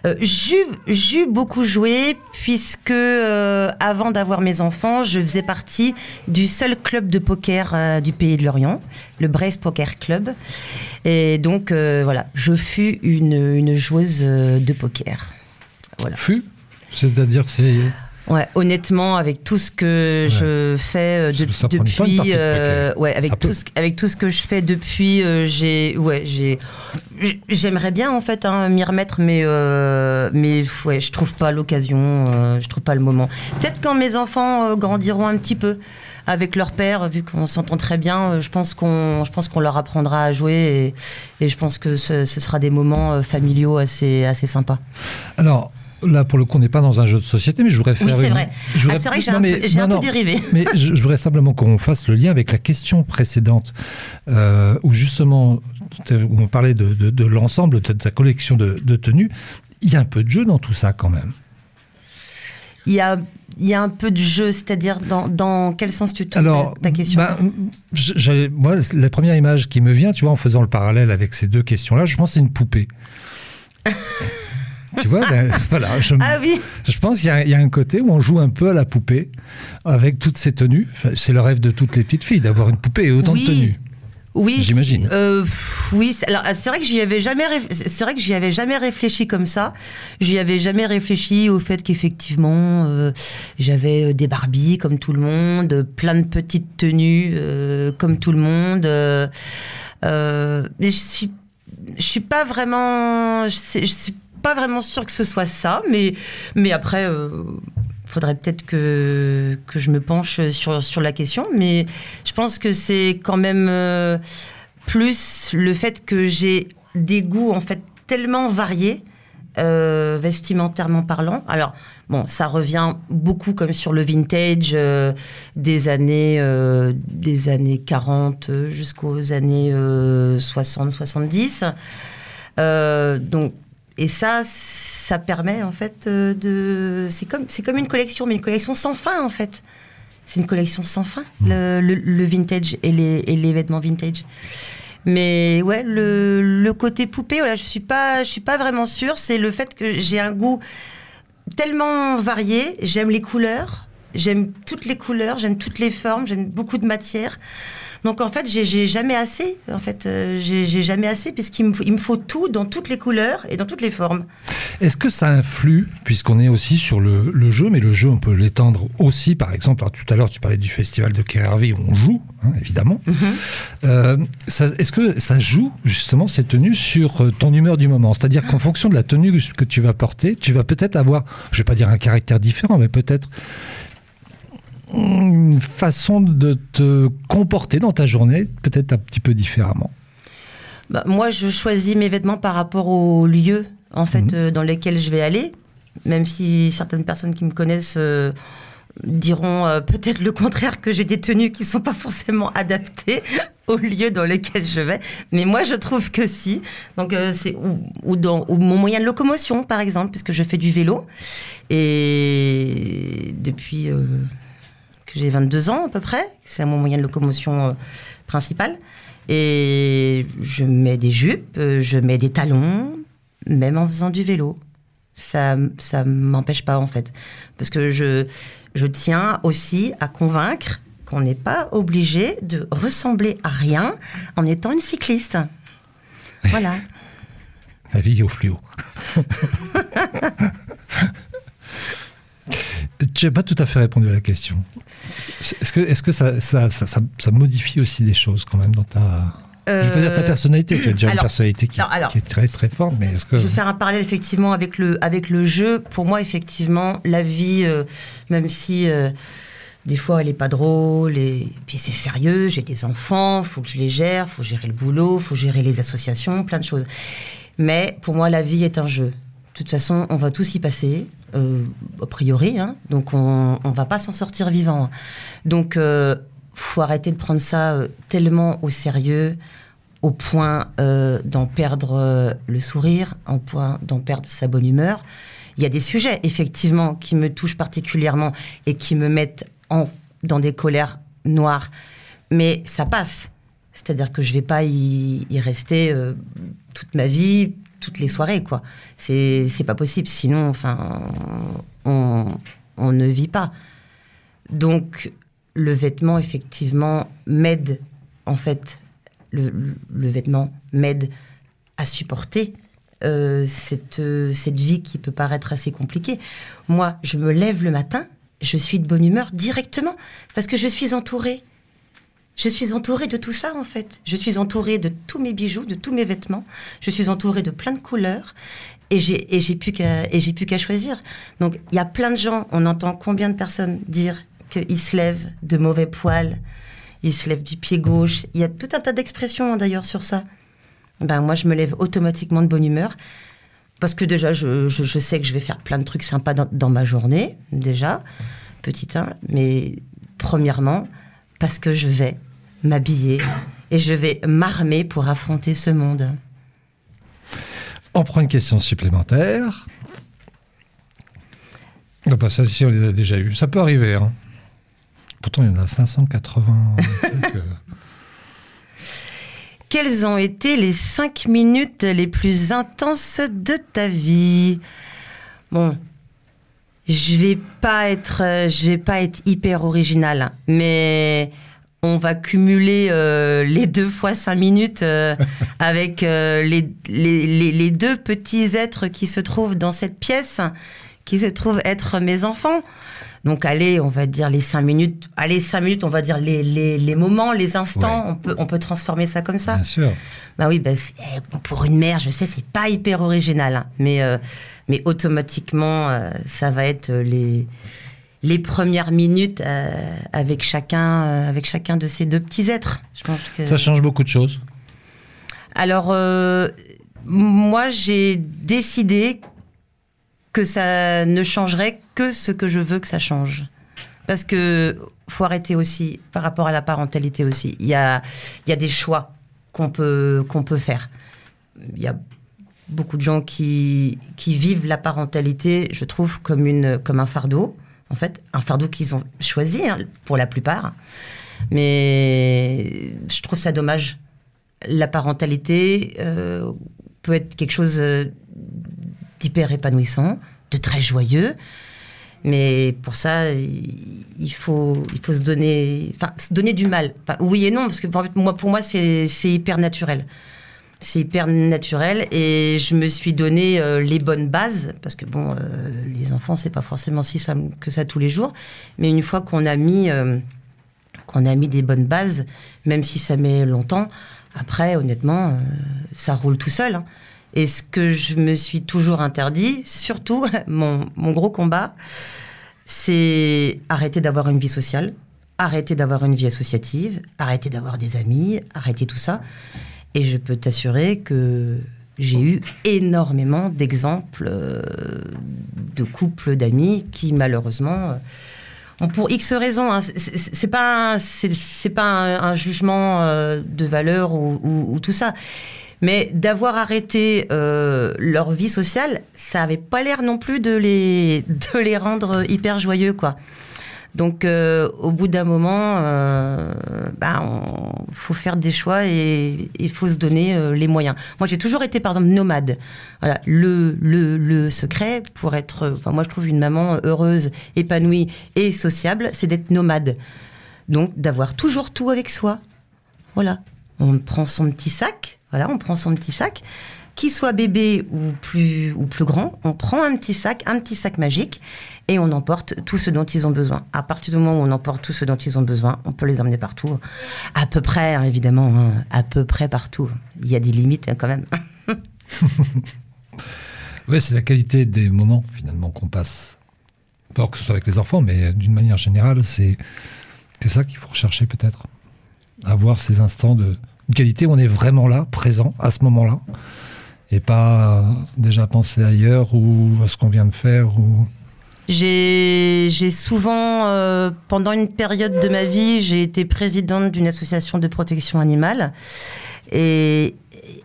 Euh, j'ai beaucoup joué puisque euh, avant d'avoir mes enfants, je faisais partie du seul club de poker euh, du pays de l'Orient, le Brace Poker Club. Et donc euh, voilà, je fus une, une joueuse euh, de poker. Voilà. Fut C'est-à-dire que c'est. Ouais, honnêtement, avec tout ce que Ouais. je fais euh, Ça- ça depuis, de euh, ouais, avec Ça tout, peut. ce, avec tout ce que je fais depuis, euh, j'ai, ouais, j'ai, j'aimerais bien en fait hein, m'y remettre, mais, euh, mais ouais, je trouve pas l'occasion, je trouve pas le moment. Peut-être quand mes enfants grandiront un petit peu avec leur père, vu qu'on s'entend très bien, je pense qu'on, je pense qu'on leur apprendra à jouer et, et je pense que ce, ce sera des moments familiaux assez, assez sympas. Alors, là, pour le coup, on n'est pas dans un jeu de société, mais je voudrais faire. Oui, c'est une- vrai. je Ah, c'est vrai que j'ai un, mais- peu, j'ai non, un non. peu dérivé. Mais je, je voudrais simplement qu'on fasse le lien avec la question précédente, euh, où justement, où on parlait de, de- de l'ensemble de ta collection de, de tenues. Il y a un peu de jeu dans tout ça quand même. Il y a, il y a un peu de jeu, c'est-à-dire dans, dans quel sens tu tournes ta question ben, j- moi, la première image qui me vient, tu vois, en faisant le parallèle avec ces deux questions-là, je pense que c'est une poupée. tu vois, ben, voilà, je, Ah oui, je pense qu'il y, a- il y a un côté où on joue un peu à la poupée avec toutes ces tenues. Enfin, c'est le rêve de toutes les petites filles d'avoir une poupée et autant Oui. de tenues. oui. J'imagine. Euh, oui, c'est- alors c'est vrai que j'y avais jamais, c'est vrai que j'y avais jamais réfléchi comme ça. J'y avais jamais réfléchi au fait qu'effectivement euh, j'avais euh, des Barbies comme tout le monde, plein de petites tenues euh, comme tout le monde. mais je suis, je suis pas vraiment, je, sais- je suis pas vraiment sûre que ce soit ça, mais mais après. euh, faudrait peut-être que, que je me penche sur, sur la question, mais je pense que c'est quand même euh, plus le fait que j'ai des goûts en fait tellement variés, euh, vestimentairement parlant. Alors, bon, ça revient beaucoup comme sur le vintage des années, des années 40 euh, jusqu'aux années 60-70. donc, et ça, ça permet en fait euh, de. C'est comme, c'est comme une collection, mais une collection sans fin en fait. C'est une collection sans fin, le, le- le vintage et les, et les vêtements vintage. Mais ouais, le, le côté poupée, voilà, je suis pas, je suis pas vraiment sûre. C'est le fait que j'ai un goût tellement varié. J'aime les couleurs, j'aime toutes les couleurs, j'aime toutes les formes, j'aime beaucoup de matière. Donc en fait, j'ai jamais assez. En fait, euh, j'ai jamais assez puisqu'il me, faut- il me faut tout dans toutes les couleurs et dans toutes les formes. Est-ce que ça influe, puisqu'on est aussi sur le, le jeu, mais le jeu, on peut l'étendre aussi, par exemple, alors, tout à l'heure, tu parlais du festival de Kerhervé où on joue, hein, évidemment. Euh, ça- Est-ce que ça joue, justement, ces tenues sur euh, ton humeur du moment? C'est-à-dire qu'en fonction de la tenue que tu vas porter, tu vas peut-être avoir, je vais pas dire un caractère différent, mais peut-être une façon de te comporter dans ta journée, peut-être un petit peu différemment. Bah, moi, je choisis mes vêtements par rapport au lieu en fait Mhm. euh, dans lesquels je vais aller, même si certaines personnes qui me connaissent euh, diront euh, peut-être le contraire que j'ai des tenues qui sont pas forcément adaptées au lieu dans lesquels je vais. Mais moi, je trouve que si. Donc euh, c'est ou, ou dans ou mon moyen de locomotion, par exemple, puisque je fais du vélo et depuis euh, que j'ai 22 ans à peu près, c'est mon moyen de locomotion euh, principal. Et je mets des jupes, euh, je mets des talons, même en faisant du vélo. Ça ça m'empêche pas en fait. Parce que je, je tiens aussi à convaincre qu'on n'est pas obligé de ressembler à rien en étant une cycliste. Voilà. La vie au fluo. tu n'as pas tout à fait répondu à la question. Est-ce que, est-ce que ça, ça, ça, ça- modifie aussi des choses quand même dans ta... Je vais pas dire ta Euh, personnalité, tu as déjà une alors- personnalité qui, non, alors- qui est très très forte, mais est-ce que... Je vais faire un parallèle effectivement avec le, avec le jeu. Pour moi, effectivement, la vie, euh, même si euh, des fois elle est pas drôle, et puis c'est sérieux, j'ai des enfants, faut que je les gère, faut gérer le boulot, faut gérer les associations, plein de choses. Mais pour moi, la vie est un jeu. De toute façon, on va tous y passer, euh, a priori, hein, donc on, on va pas s'en sortir vivant. Donc, euh, faut arrêter de prendre ça euh, tellement au sérieux, au point euh, d'en perdre euh, le sourire, au point d'en perdre sa bonne humeur. Il y a des sujets, effectivement, qui me touchent particulièrement et qui me mettent en, dans des colères noires. Mais ça passe. C'est-à-dire que je vais pas y, y rester toute ma vie, toutes les soirées, quoi. C'est pas possible. Sinon, enfin, on, on ne vit pas. Donc, le vêtement, effectivement, m'aide, en fait, le, le vêtement m'aide à supporter euh, cette, cette vie qui peut paraître assez compliquée. Moi, je me lève le matin, je suis de bonne humeur directement, parce que je suis entourée. Je suis entourée de tout ça, en fait. Je suis entourée de tous mes bijoux, de tous mes vêtements. Je suis entourée de plein de couleurs. Et j'ai, plus qu'à, choisir. Donc, il y a plein de gens, on entend combien de personnes dire qu'ils se lèvent de mauvais poils, ils se lèvent du pied gauche. Il y a tout un tas d'expressions, d'ailleurs, sur ça. Ben, moi, je me lève automatiquement de bonne humeur. Parce que déjà, je sais que je vais faire plein de trucs sympas dans, dans ma journée, déjà, petit 1. Mais premièrement, parce que je vais m'habiller et je vais m'armer pour affronter ce monde. On prend une question supplémentaire. Ah bah ça, si, on les a déjà eues. Ça peut arriver. hein. Pourtant, il y en a 580. trucs, euh. Quelles ont été les cinq minutes les plus intenses de ta vie? Bon, je vais pas être, je vais pas être hyper original, mais on va cumuler euh, les deux fois cinq minutes euh, avec euh, les, les, les- les deux petits êtres qui se trouvent dans cette pièce, qui se trouvent être mes enfants. Donc allez, on va dire les cinq minutes. Allez, cinq minutes, on va dire les, les, les moments, les instants. Ouais. On, peut, on peut transformer ça comme ça. Bien sûr. Bah oui, bah eh, pour une mère, je sais, c'est pas hyper original, hein, mais, euh, mais automatiquement, euh, ça va être euh, les, les premières minutes euh, avec chacun, euh, avec chacun de ces deux petits êtres. Je pense que Ça change beaucoup de choses. alors, euh, moi, j'ai décidé que ça ne changerait que ce que je veux que ça change. Parce que faut arrêter aussi, par rapport à la parentalité aussi, il y a, il y a des choix qu'on peut, qu'on peut faire. Il y a beaucoup de gens qui, qui vivent la parentalité, je trouve, comme, une, comme un fardeau, en fait, un fardeau qu'ils ont choisi, hein, pour la plupart. Mais je trouve ça dommage la parentalité euh, peut être quelque chose euh, d'hyper épanouissant, de très joyeux. Mais pour ça, il faut, il faut se donner, enfin, se donner du mal. Oui et non, parce que moi, pour moi, c'est hyper naturel. C'est hyper naturel et je me suis donné euh, les bonnes bases parce que bon, euh, les enfants, c'est pas forcément si simple que ça tous les jours. Mais une fois qu'on a mis, euh, qu'on a mis des bonnes bases, même si ça met longtemps, après, honnêtement, ça roule tout seul. hein. Et ce que je me suis toujours interdit, surtout mon, mon gros combat, c'est arrêter d'avoir une vie sociale, arrêter d'avoir une vie associative, arrêter d'avoir des amis, arrêter tout ça. Et je peux t'assurer que j'ai eu énormément d'exemples euh, de couples d'amis qui malheureusement euh, pour X raisons. hein, c'est- pas c'est pas un, jugement euh, de valeur ou, ou- ou tout ça. Mais d'avoir arrêté leur vie sociale, ça avait pas l'air non plus de les, de les rendre hyper joyeux, quoi. Donc, euh, au bout d'un moment, euh, bah, faut faire des choix et il faut se donner euh, les moyens. Moi, j'ai toujours été, par exemple, nomade. Voilà, le, le, le secret pour être, enfin, moi, je trouve une maman heureuse, épanouie et sociable, c'est d'être nomade. Donc, d'avoir toujours tout avec soi. Voilà. On prend son petit sac, voilà, on prend son petit sac, qu'il soit bébé ou plus, ou plus on prend un petit sac, un petit sac magique, et on emporte tout ce dont ils ont besoin. À partir du moment où on emporte tout ce dont ils ont besoin, on peut les emmener partout. À peu près, hein, évidemment, hein, à peu près partout. Il y a des limites hein, quand même. Oui, c'est la qualité des moments finalement qu'on passe. Pas que ce soit avec les enfants, mais d'une manière générale, c'est ça qu'il faut rechercher peut-être. Avoir ces instants de qualité où on est vraiment là, présent à ce moment-là, et pas déjà penser ailleurs ou à ce qu'on vient de faire. Ou... J'ai souvent, euh, pendant une période de ma vie, j'ai été présidente d'une association de protection animale. Et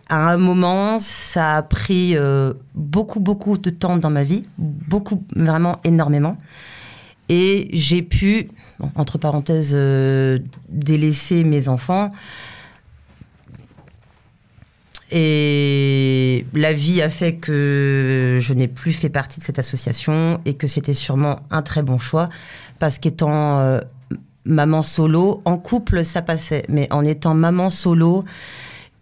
à un moment, ça a pris euh, beaucoup, beaucoup de temps dans ma vie, beaucoup, vraiment énormément. Et j'ai pu, entre parenthèses, euh, délaisser mes enfants. Et la vie a fait que je n'ai plus fait partie de cette association et que c'était sûrement un très bon choix parce qu'étant euh, maman solo, en couple ça passait, mais en étant maman solo,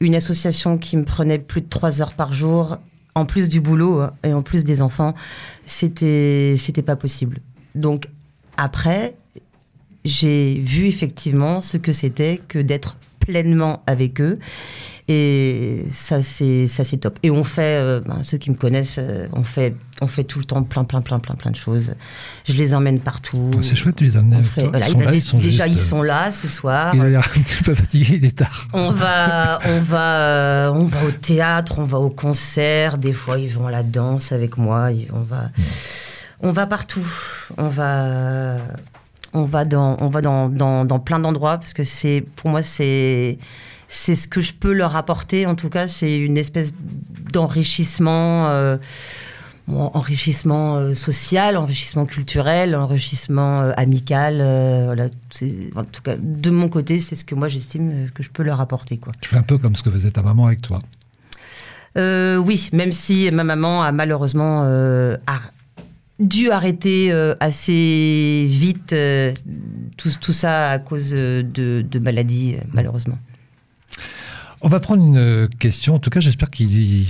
une association qui me prenait plus de trois heures par jour, en plus du boulot hein, et en plus des enfants, c'était c'était pas possible. Donc après, j'ai vu effectivement ce que c'était que d'être pleinement avec eux. Et ça, c'est ça, c'est top. Et on fait, euh, ben, ceux qui me connaissent, euh, on fait, on fait tout le temps plein, plein, plein, plein, plein de choses. Je les emmène partout. C'est chouette de les fait- voilà, ils sont là, ils sont déjà, juste, ils euh, sont là ce soir. Il a l'air un petit peu fatigué, il est tard. On va, on va, on va au théâtre, on va au concert. Des fois, ils vont à la danse avec moi. On va, on va partout. On va, on va dans, on va dans, dans, dans plein d'endroits parce que c'est, pour moi, c'est, c'est ce que je peux leur apporter. En tout cas, c'est une espèce d'enrichissement. euh, bon, enrichissement euh, social, enrichissement culturel, enrichissement euh, amical. voilà, en tout cas, de mon côté, c'est ce que moi j'estime que je peux leur apporter. Quoi. Tu fais un peu comme ce que faisait ta maman avec toi. Oui, même si ma maman a malheureusement a dû arrêter euh, assez vite euh, tout, tout ça à cause de, de maladies, malheureusement. On va prendre une euh, question. En tout cas, j'espère qu'il.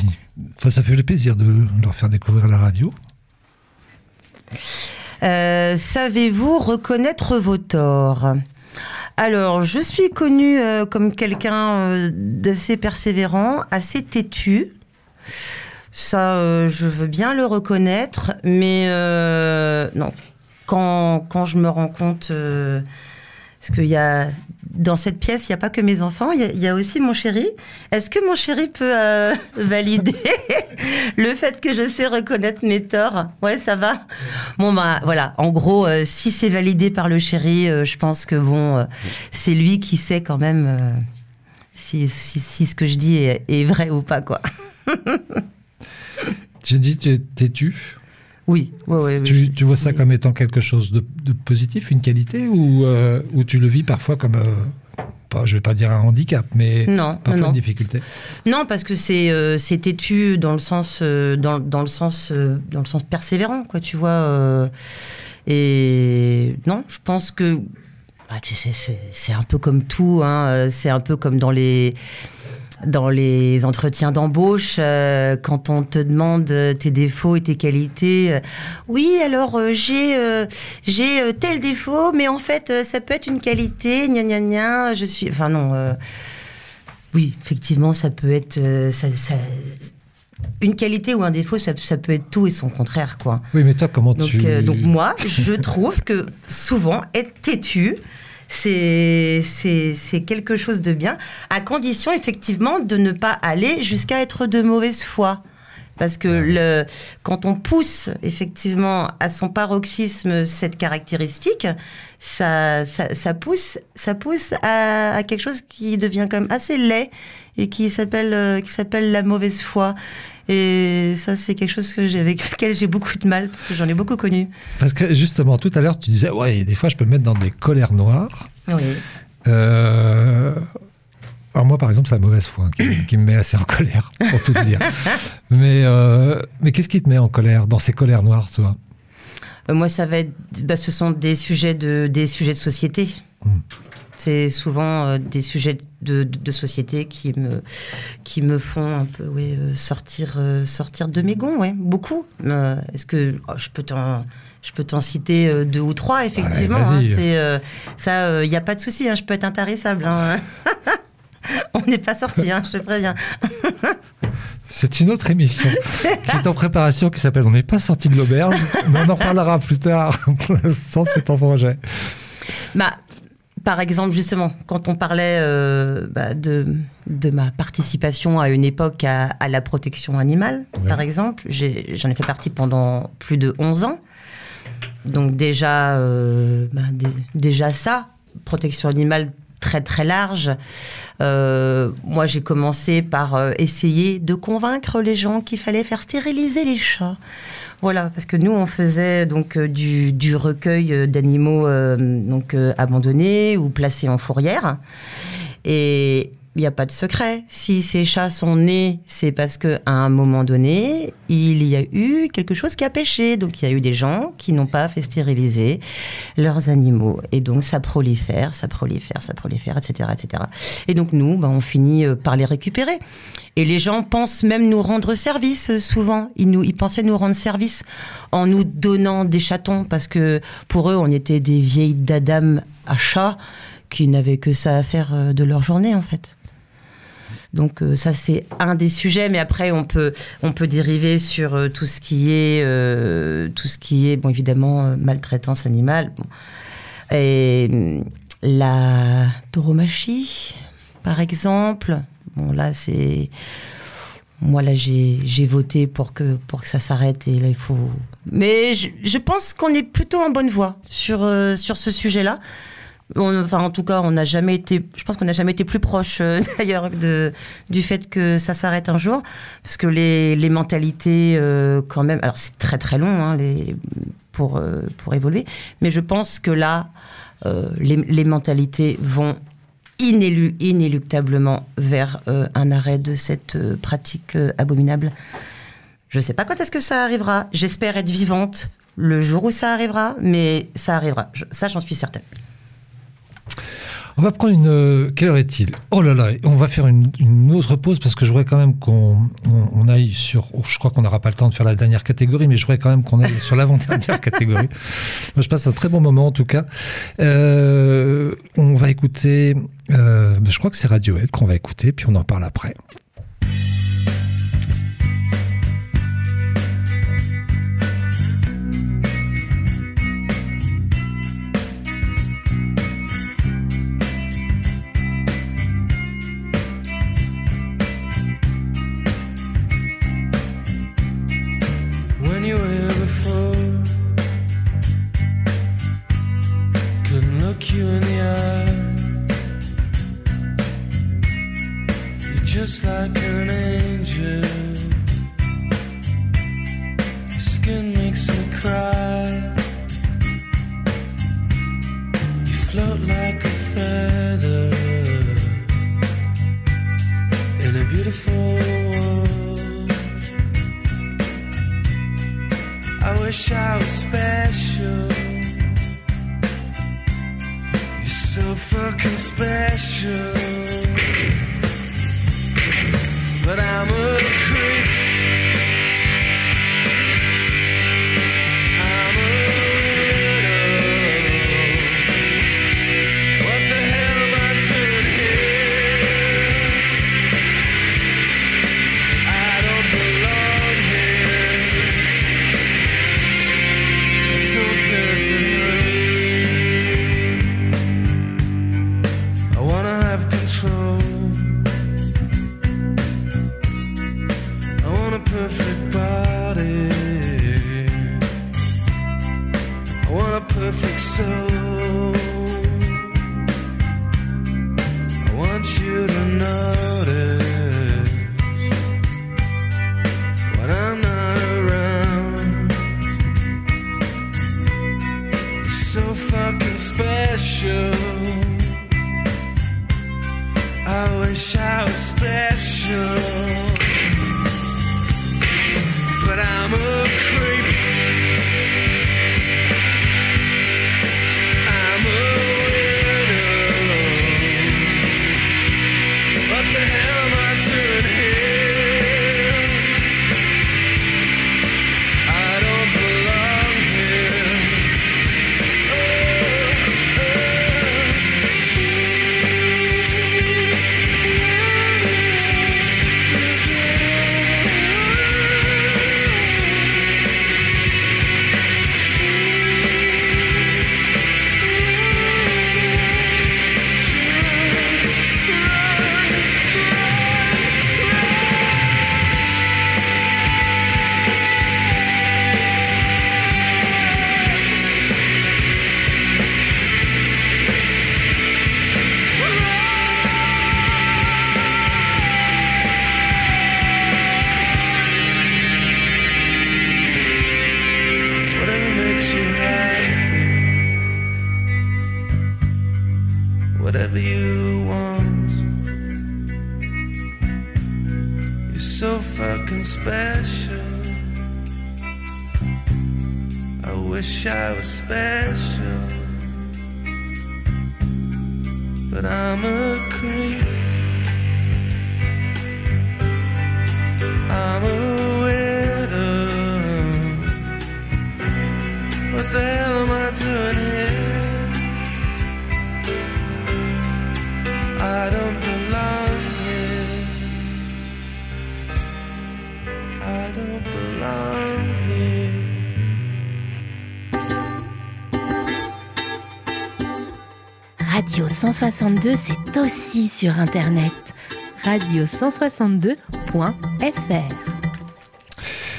Enfin, ça fait le plaisir de leur faire découvrir la radio. Euh, Savez-vous reconnaître vos torts? Alors, je suis connue euh, comme quelqu'un d'assez persévérant, assez têtu. Ça, je veux bien le reconnaître, mais non. quand, quand je me rends compte, parce qu'il y a dans cette pièce, il n'y a pas que mes enfants, il y, a- aussi mon chéri. Est-ce que mon chéri peut euh, valider le fait que je sais reconnaître mes torts? Ouais, ça va. Bon bah voilà. En gros, euh, si c'est validé par le chéri, euh, je pense que bon, c'est lui qui sait quand même si, si, ce que je dis est, vrai ou pas quoi. J'ai dit, tu es têtu. Oui. ouais, ouais, tu, oui, tu vois ça comme étant quelque chose de, de positif, une qualité, ou, euh, ou tu le vis parfois comme, euh, pas, je vais pas dire un handicap, mais Non, parfois non, une difficulté Non, parce que c'est euh, têtu dans le sens euh, dans, dans le sens dans le sens persévérant, quoi. Tu vois. et non, je pense que bah, c'est un peu comme tout. Hein, c'est un peu comme dans les dans les entretiens d'embauche, euh, quand on te demande euh, tes défauts et tes qualités, euh, oui, alors euh, j'ai j'ai tel défaut, mais en fait ça peut être une qualité, gna gna gna. Je suis, enfin non, oui, effectivement, ça peut être ça, ça- une qualité ou un défaut, ça, ça peut être tout et son contraire, quoi. Oui, mais toi, comment Donc, tu. donc moi, je trouve que souvent, être têtu, c'est quelque chose de bien, à condition effectivement de ne pas aller jusqu'à être de mauvaise foi. Parce que le, quand on pousse effectivement à son paroxysme cette caractéristique, ça, ça, ça pousse, ça pousse à, à quelque chose qui devient quand même assez laid et qui s'appelle euh, qui s'appelle la mauvaise foi. Et ça, c'est quelque chose que avec lequel j'ai beaucoup de mal parce que j'en ai beaucoup connu. Parce que justement, tout à l'heure, tu disais, ouais, des fois, je peux me mettre dans des colères noires. Oui. Euh, Alors moi, par exemple, c'est la mauvaise foi hein, qui, qui me met assez en colère, pour tout te dire. Mais, euh, mais qu'est-ce qui te met en colère, dans ces colères noires, toi? Euh, moi, ça va être, bah, ce sont des sujets de, des sujets de société. Mm. C'est souvent euh, des sujets de, de, de société qui me, qui me font un peu ouais, euh, sortir, euh, sortir de mes gonds, ouais, beaucoup. Euh, Est-ce que oh, je peux t'en, je peux t'en citer euh, deux ou trois, effectivement. Ouais, hein, euh, ça, il n'y a pas de souci, hein, je peux être intarissable. hein. On n'est pas sorti, je te préviens. C'est une autre émission qui est en préparation, qui s'appelle On n'est pas sorti de l'auberge, mais on en parlera plus tard. Pour l'instant, c'est en projet. Bah, par exemple, justement, quand on parlait euh, bah, de, de ma participation à une époque à, à la protection animale, Ouais. par exemple, j'en ai, fait partie pendant plus de 11 ans. Donc déjà, euh, bah, dé- déjà ça, protection animale très très large. Euh, moi, j'ai commencé par euh, essayer de convaincre les gens qu'il fallait faire stériliser les chats. Voilà, parce que nous, on faisait donc euh, du, recueil d'animaux donc abandonnés ou placés en fourrière. Et il n'y a pas de secret. Si ces chats sont nés, c'est parce qu'à un moment donné, il y a eu quelque chose qui a pêché. Donc il y a eu des gens qui n'ont pas fait stériliser leurs animaux. Et donc ça prolifère, ça prolifère, ça prolifère, etc. etc. Et donc nous, ben, on finit euh, par les récupérer. Et les gens pensent même nous rendre service euh, souvent. Ils pensaient nous rendre service en nous donnant des chatons parce que pour eux, on était des vieilles dadames à chats qui n'avaient que ça à faire euh, de leur journée en fait. Donc euh, ça c'est un des sujets, mais après on peut on peut dériver sur euh, tout ce qui est euh, tout ce qui est bon évidemment maltraitance animale. Et hum, la tauromachie, par exemple. Bon là c'est moi là j'ai voté pour que pour que ça s'arrête et là il faut. Mais je, je pense qu'on est plutôt en bonne voie sur sur ce sujet-là. Enfin, en tout cas, on n'a jamais été. Je pense qu'on n'a jamais été plus proche, euh, d'ailleurs, du fait que ça s'arrête un jour, parce que les, mentalités, euh, quand même. Alors, c'est très très long, hein, pour euh, pour évoluer, mais je pense que là, les, mentalités vont inélu- inéluctablement vers un arrêt de cette pratique abominable. Je ne sais pas quand est-ce que ça arrivera. J'espère être vivante le jour où ça arrivera, mais ça arrivera. Ça, j'en suis certaine. On va prendre une. euh, Quelle heure est-il? Oh là là, on va faire une, une autre pause parce que je voudrais quand même qu'on on, on aille sur. oh, je crois qu'on n'aura pas le temps de faire la dernière catégorie, mais je voudrais quand même qu'on aille sur l'avant-dernière catégorie. Moi, je passe un très bon moment en tout cas. Euh, on va écouter. euh, je crois que c'est Radiohead qu'on va écouter, puis on en parle après. 162, c'est aussi sur Internet. radio162.fr.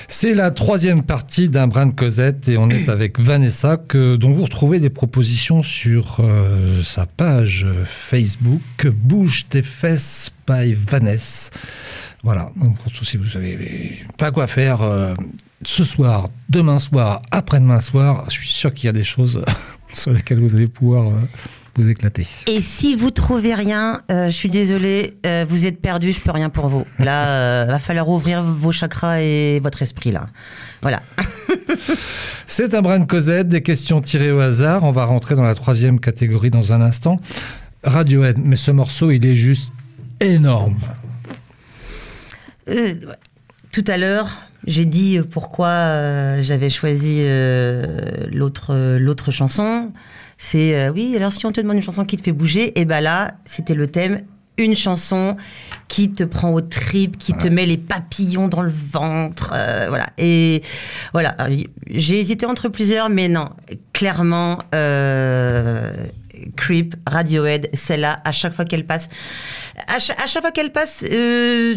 C'est la troisième partie d'un brin de Cosette et on est avec Vanessa que, dont vous retrouvez des propositions sur euh, sa page Facebook Bouge tes fesses by Vanessa. Voilà, donc si vous savez pas quoi faire euh, ce soir, demain soir, après-demain soir, je suis sûr qu'il y a des choses sur lesquelles vous allez pouvoir euh, vous éclater. Et si vous trouvez rien, euh, je suis désolée, euh, vous êtes perdu, je peux rien pour vous. Là, euh, va falloir ouvrir vos chakras et votre esprit là. Voilà. C'est un brin de Cosette, des questions tirées au hasard. On va rentrer dans la troisième catégorie dans un instant. Radiohead, mais ce morceau, il est juste énorme. Tout à l'heure, j'ai dit pourquoi j'avais choisi l'autre l'autre chanson. C'est euh, oui, alors si on te demande une chanson qui te fait bouger, et ben là, c'était le thème une chanson qui te prend aux tripes, qui te met les papillons dans le ventre, euh, voilà. Et voilà, j'ai hésité entre plusieurs, mais non, clairement, euh, Creep, Radiohead, celle-là, à chaque fois qu'elle passe, à, cha- à chaque fois qu'elle passe, euh,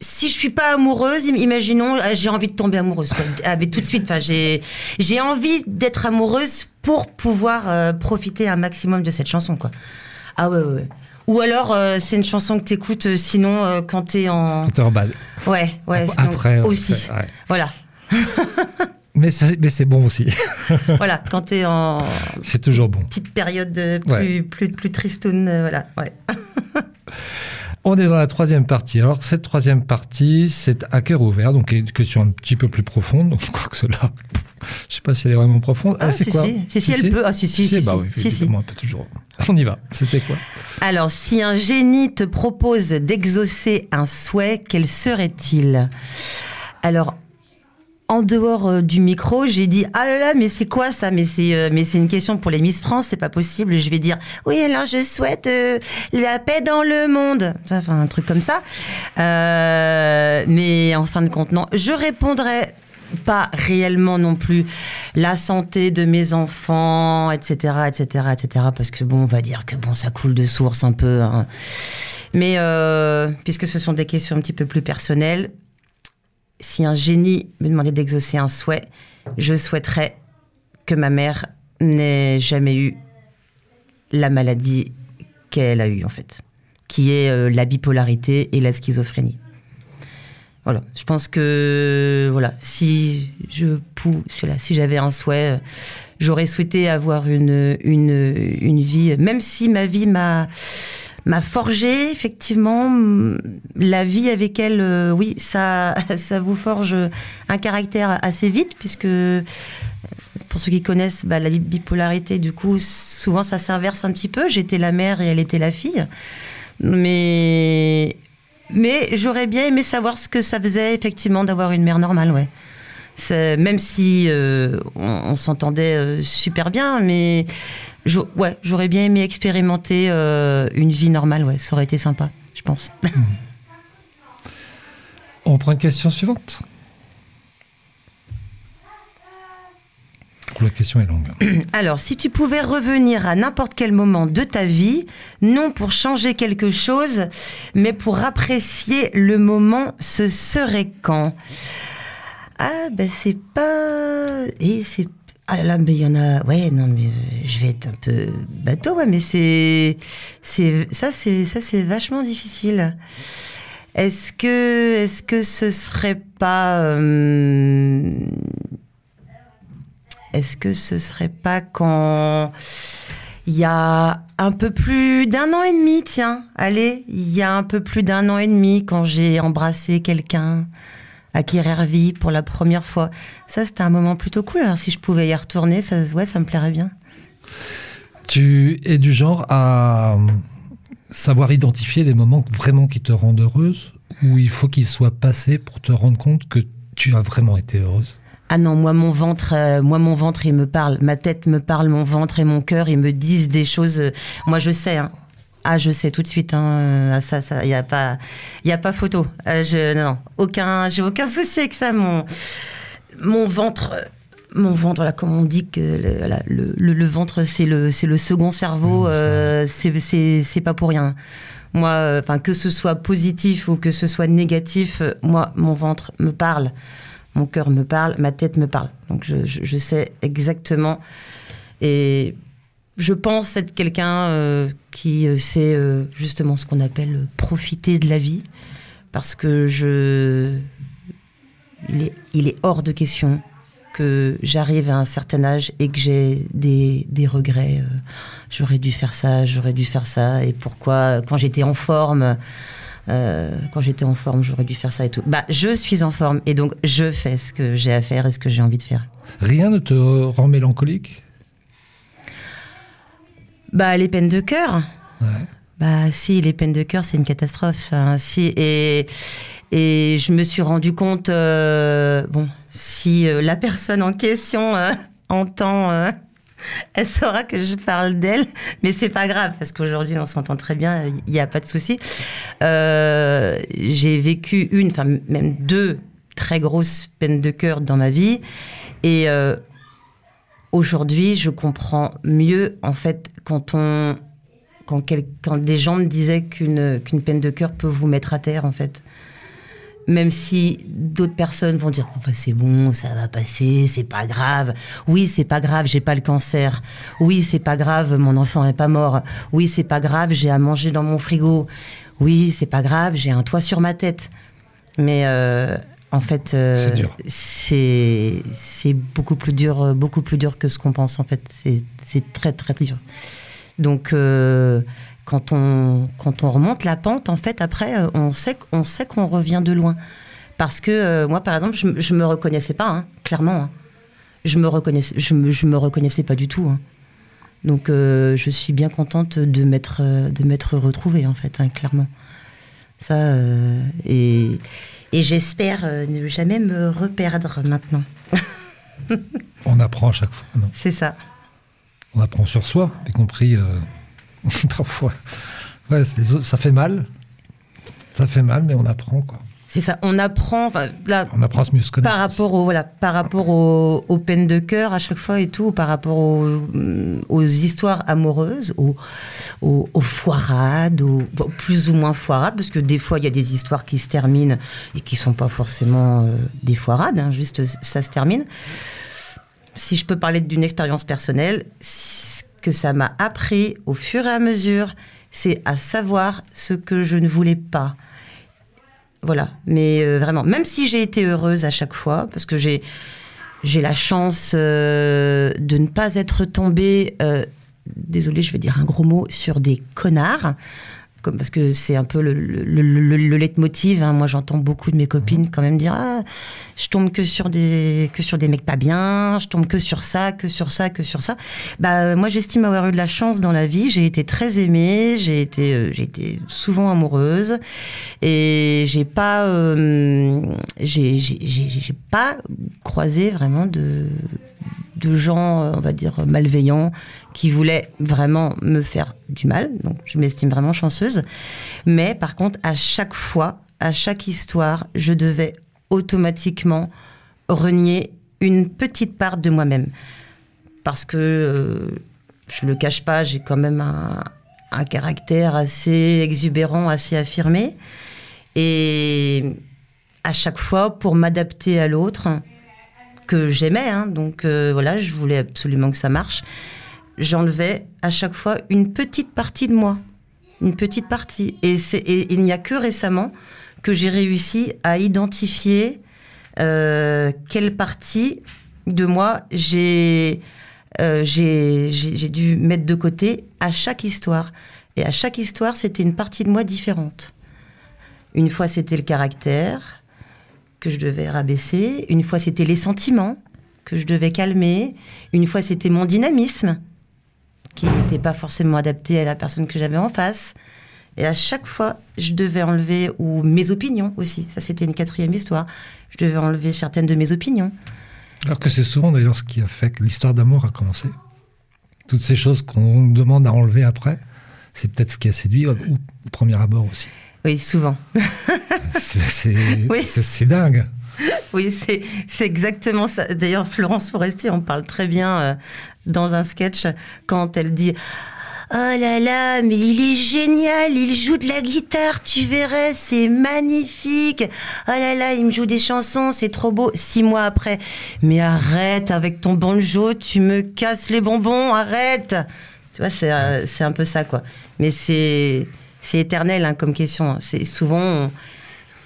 si je suis pas amoureuse, im- imaginons, euh, j'ai envie de tomber amoureuse. quoi. Ah, mais tout de suite, enfin, j'ai, j'ai envie d'être amoureuse pour pouvoir euh, profiter un maximum de cette chanson, quoi. Ah ouais, ouais. ouais. Ou alors, euh, c'est une chanson que t'écoutes, euh, sinon, euh, quand t'es en... Peter Bad. Ouais, ouais. Après, ouais, aussi. c'est- ouais. Voilà. Mais c'est mais c'est bon aussi. voilà, quand t'es en c'est toujours bon. petite période plus, Ouais. plus, plus tristoune, voilà. Ouais. On est dans la troisième partie. Alors, cette troisième partie, c'est à cœur ouvert, donc une question un petit peu plus profonde. Donc, je crois que cela, je sais pas si elle est vraiment profonde. Ah, c'est si, quoi si. Si, si, elle peut. Ah, si, si, si, bah si. oui, on peut toujours. On y va. C'était quoi Alors, si un génie te propose d'exaucer un souhait, quel serait-il? Alors, en dehors euh, du micro, j'ai dit ah là là, mais c'est quoi ça? Mais c'est euh, mais c'est une question pour les Miss France, c'est pas possible. Je vais dire oui, alors je souhaite euh, la paix dans le monde, enfin un truc comme ça. Euh, mais en fin de compte, non, je répondrai pas réellement non plus la santé de mes enfants, etc., etc., etc. Parce que bon, on va dire que bon, ça coule de source un peu. hein. Mais euh, puisque ce sont des questions un petit peu plus personnelles, si un génie me demandait d'exaucer un souhait, je souhaiterais que ma mère n'ait jamais eu la maladie qu'elle a eue en fait, qui est euh, la bipolarité et la schizophrénie. Voilà, je pense que voilà, si je pou, voilà, si j'avais un souhait, j'aurais souhaité avoir une une une vie, même si ma vie m'a m'a forgé effectivement la vie avec elle. euh, oui, ça ça vous forge un caractère assez vite puisque pour ceux qui connaissent bah, la bi- bipolarité, du coup, souvent ça s'inverse un petit peu. J'étais la mère et elle était la fille. Mais, mais j'aurais bien aimé savoir ce que ça faisait effectivement d'avoir une mère normale, ouais. Même si euh, on, on s'entendait euh, super bien, mais ouais, j'aurais bien aimé expérimenter euh, une vie normale, ouais, ça aurait été sympa, je pense. On prend une question suivante. La question est longue. Alors, si tu pouvais revenir à n'importe quel moment de ta vie, non pour changer quelque chose, mais pour apprécier le moment, ce serait quand? Ah, ben c'est pas... Et c'est... Ah là là, mais il y en a... Ouais, non, mais euh, je vais être un peu bateau, ouais, mais c'est... c'est ça, c'est ça, c'est vachement difficile. Est-ce que, est-ce que ce serait pas... euh, est-ce que ce serait pas quand il y a un peu plus d'un an et demi, tiens, allez, il y a un peu plus d'un an et demi quand j'ai embrassé quelqu'un, acquérir vie pour la première fois. Ça, c'était un moment plutôt cool. Alors si je pouvais y retourner, ça, ouais, ça me plairait bien. Tu es du genre à savoir identifier les moments vraiment qui te rendent heureuse ou il faut qu'ils soient passés pour te rendre compte que tu as vraiment été heureuse? Ah non, moi mon ventre, euh, moi mon ventre, il me parle, ma tête me parle, mon ventre et mon cœur, ils me disent des choses. euh, moi je sais. Hein. Ah, je sais tout de suite. Hein, euh, ça, ça, y a pas, y a pas photo. Euh, je, non, non, aucun, j'ai aucun souci avec ça. Mon, mon ventre, mon ventre, là, comme on dit que le, le, le- le ventre, c'est le, c'est le second cerveau. Mmh, euh, c'est, c'est, c'est pas pour rien. Moi, euh, enfin, que ce soit positif ou que ce soit négatif, moi, mon ventre me parle. Mon cœur me parle, ma tête me parle. Donc je, je- je sais exactement. Et je pense être quelqu'un euh, qui euh, sait euh, justement ce qu'on appelle profiter de la vie. Parce que je. Il est, hors de question que j'arrive à un certain âge et que j'ai des, des regrets. j'aurais dû faire ça, j'aurais dû faire ça. Et pourquoi, quand j'étais en forme, quand j'étais en forme, j'aurais dû faire ça et tout. Bah, je suis en forme et donc je fais ce que j'ai à faire et ce que j'ai envie de faire. Rien ne te rend mélancolique? Bah, les peines de cœur. Ouais. Bah, si, les peines de cœur, c'est une catastrophe, ça. hein. Si, et, et je me suis rendu compte, euh, bon, si euh, la personne en question euh, entend, elle saura que je parle d'elle, mais c'est pas grave parce qu'aujourd'hui on s'entend très bien, il n'y a pas de souci. Euh, J'ai vécu une, enfin même deux très grosses peines de cœur dans ma vie, et euh, aujourd'hui je comprends mieux en fait quand on quand, des gens me disaient qu'une qu'une peine de cœur peut vous mettre à terre, en fait. Même si d'autres personnes vont dire enfin, c'est bon, ça va passer, c'est pas grave. Oui, c'est pas grave, j'ai pas le cancer. Oui, c'est pas grave, mon enfant est pas mort. Oui, c'est pas grave, j'ai à manger dans mon frigo. Oui, c'est pas grave, j'ai un toit sur ma tête. Mais euh, En fait, euh, C'est beaucoup plus dur, euh, beaucoup plus dur que ce qu'on pense. En fait, c'est très très dur. Donc, euh, quand on quand on remonte la pente, en fait, après, euh, on sait on sait qu'on revient de loin. Parce que euh, moi, par exemple, je, je me reconnaissais pas, hein, clairement. hein. Je me reconnaissais, je me, je me reconnaissais pas du tout. hein. Donc, je suis bien contente de m'être de m'être retrouvée, en fait, clairement. Ça et et j'espère euh, ne jamais me reperdre maintenant. On apprend à chaque fois. non? C'est ça. On apprend sur soi, y compris euh, parfois. Ouais, ça fait mal. Ça fait mal, mais on apprend quoi. C'est ça. On apprend. Là, On apprend à se mieux se connaître. par rapport au voilà, par rapport aux, aux peines de cœur à chaque fois et tout, par rapport aux, aux histoires amoureuses, aux, aux, aux foirades, aux plus ou moins foirades, parce que des fois il y a des histoires qui se terminent et qui sont pas forcément euh, des foirades, hein, juste ça se termine. Si je peux parler d'une expérience personnelle, ce que ça m'a appris au fur et à mesure, c'est à savoir ce que je ne voulais pas. Voilà, mais euh, vraiment, même si j'ai été heureuse à chaque fois, parce que j'ai j'ai la chance euh, de ne pas être tombée, euh, désolée, je vais dire un gros mot, sur des connards, comme parce que c'est un peu le, le, le, le- le leitmotiv. hein. Moi, j'entends beaucoup de mes copines quand même dire ah, je tombe que sur des que sur des mecs pas bien, je tombe que sur ça, que sur ça, que sur ça. Bah, euh, moi, j'estime avoir eu de la chance dans la vie. J'ai été très aimée, j'ai été euh, j'ai été souvent amoureuse et j'ai pas euh, j'ai pas croisé vraiment de de gens, euh, on va dire, malveillants, qui voulaient vraiment me faire du mal. Donc, je m'estime vraiment chanceuse. Mais par contre, à chaque fois, à chaque histoire, je devais automatiquement renier une petite part de moi-même. Parce que, euh, je le cache pas, j'ai quand même un, un caractère assez exubérant, assez affirmé. Et à chaque fois, pour m'adapter à l'autre, que j'aimais, hein, donc euh, voilà, je voulais absolument que ça marche, j'enlevais à chaque fois une petite partie de moi. Une petite partie. Et, c'est- et il n'y a que récemment que j'ai réussi à identifier euh, quelle partie de moi euh, j'ai- j'ai dû mettre de côté à chaque histoire. Et à chaque histoire, c'était une partie de moi différente. Une fois, c'était le caractère que je devais rabaisser. Une fois, c'était les sentiments que je devais calmer. Une fois, c'était mon dynamisme qui n'était pas forcément adapté à la personne que j'avais en face. Et à chaque fois, je devais enlever, ou mes opinions aussi, ça c'était une quatrième histoire, je devais enlever certaines de mes opinions. Alors que c'est souvent d'ailleurs ce qui a fait que l'histoire d'amour a commencé. Toutes ces choses qu'on demande à enlever après, c'est peut-être ce qui a séduit au, au premier abord aussi. Oui, souvent. C'est Oui. dingue. Oui, c'est exactement ça. D'ailleurs, Florence Forestier en parle très bien euh, dans un sketch quand elle dit Oh là là, mais il est génial, il joue de la guitare, tu verrais, c'est magnifique. Oh là là, il me joue des chansons, c'est trop beau. Six mois après, mais arrête avec ton banjo, tu me casses les bonbons, arrête. Tu vois, c'est euh, c'est un peu ça, quoi. Mais c'est c'est éternel hein, comme question. C'est souvent on-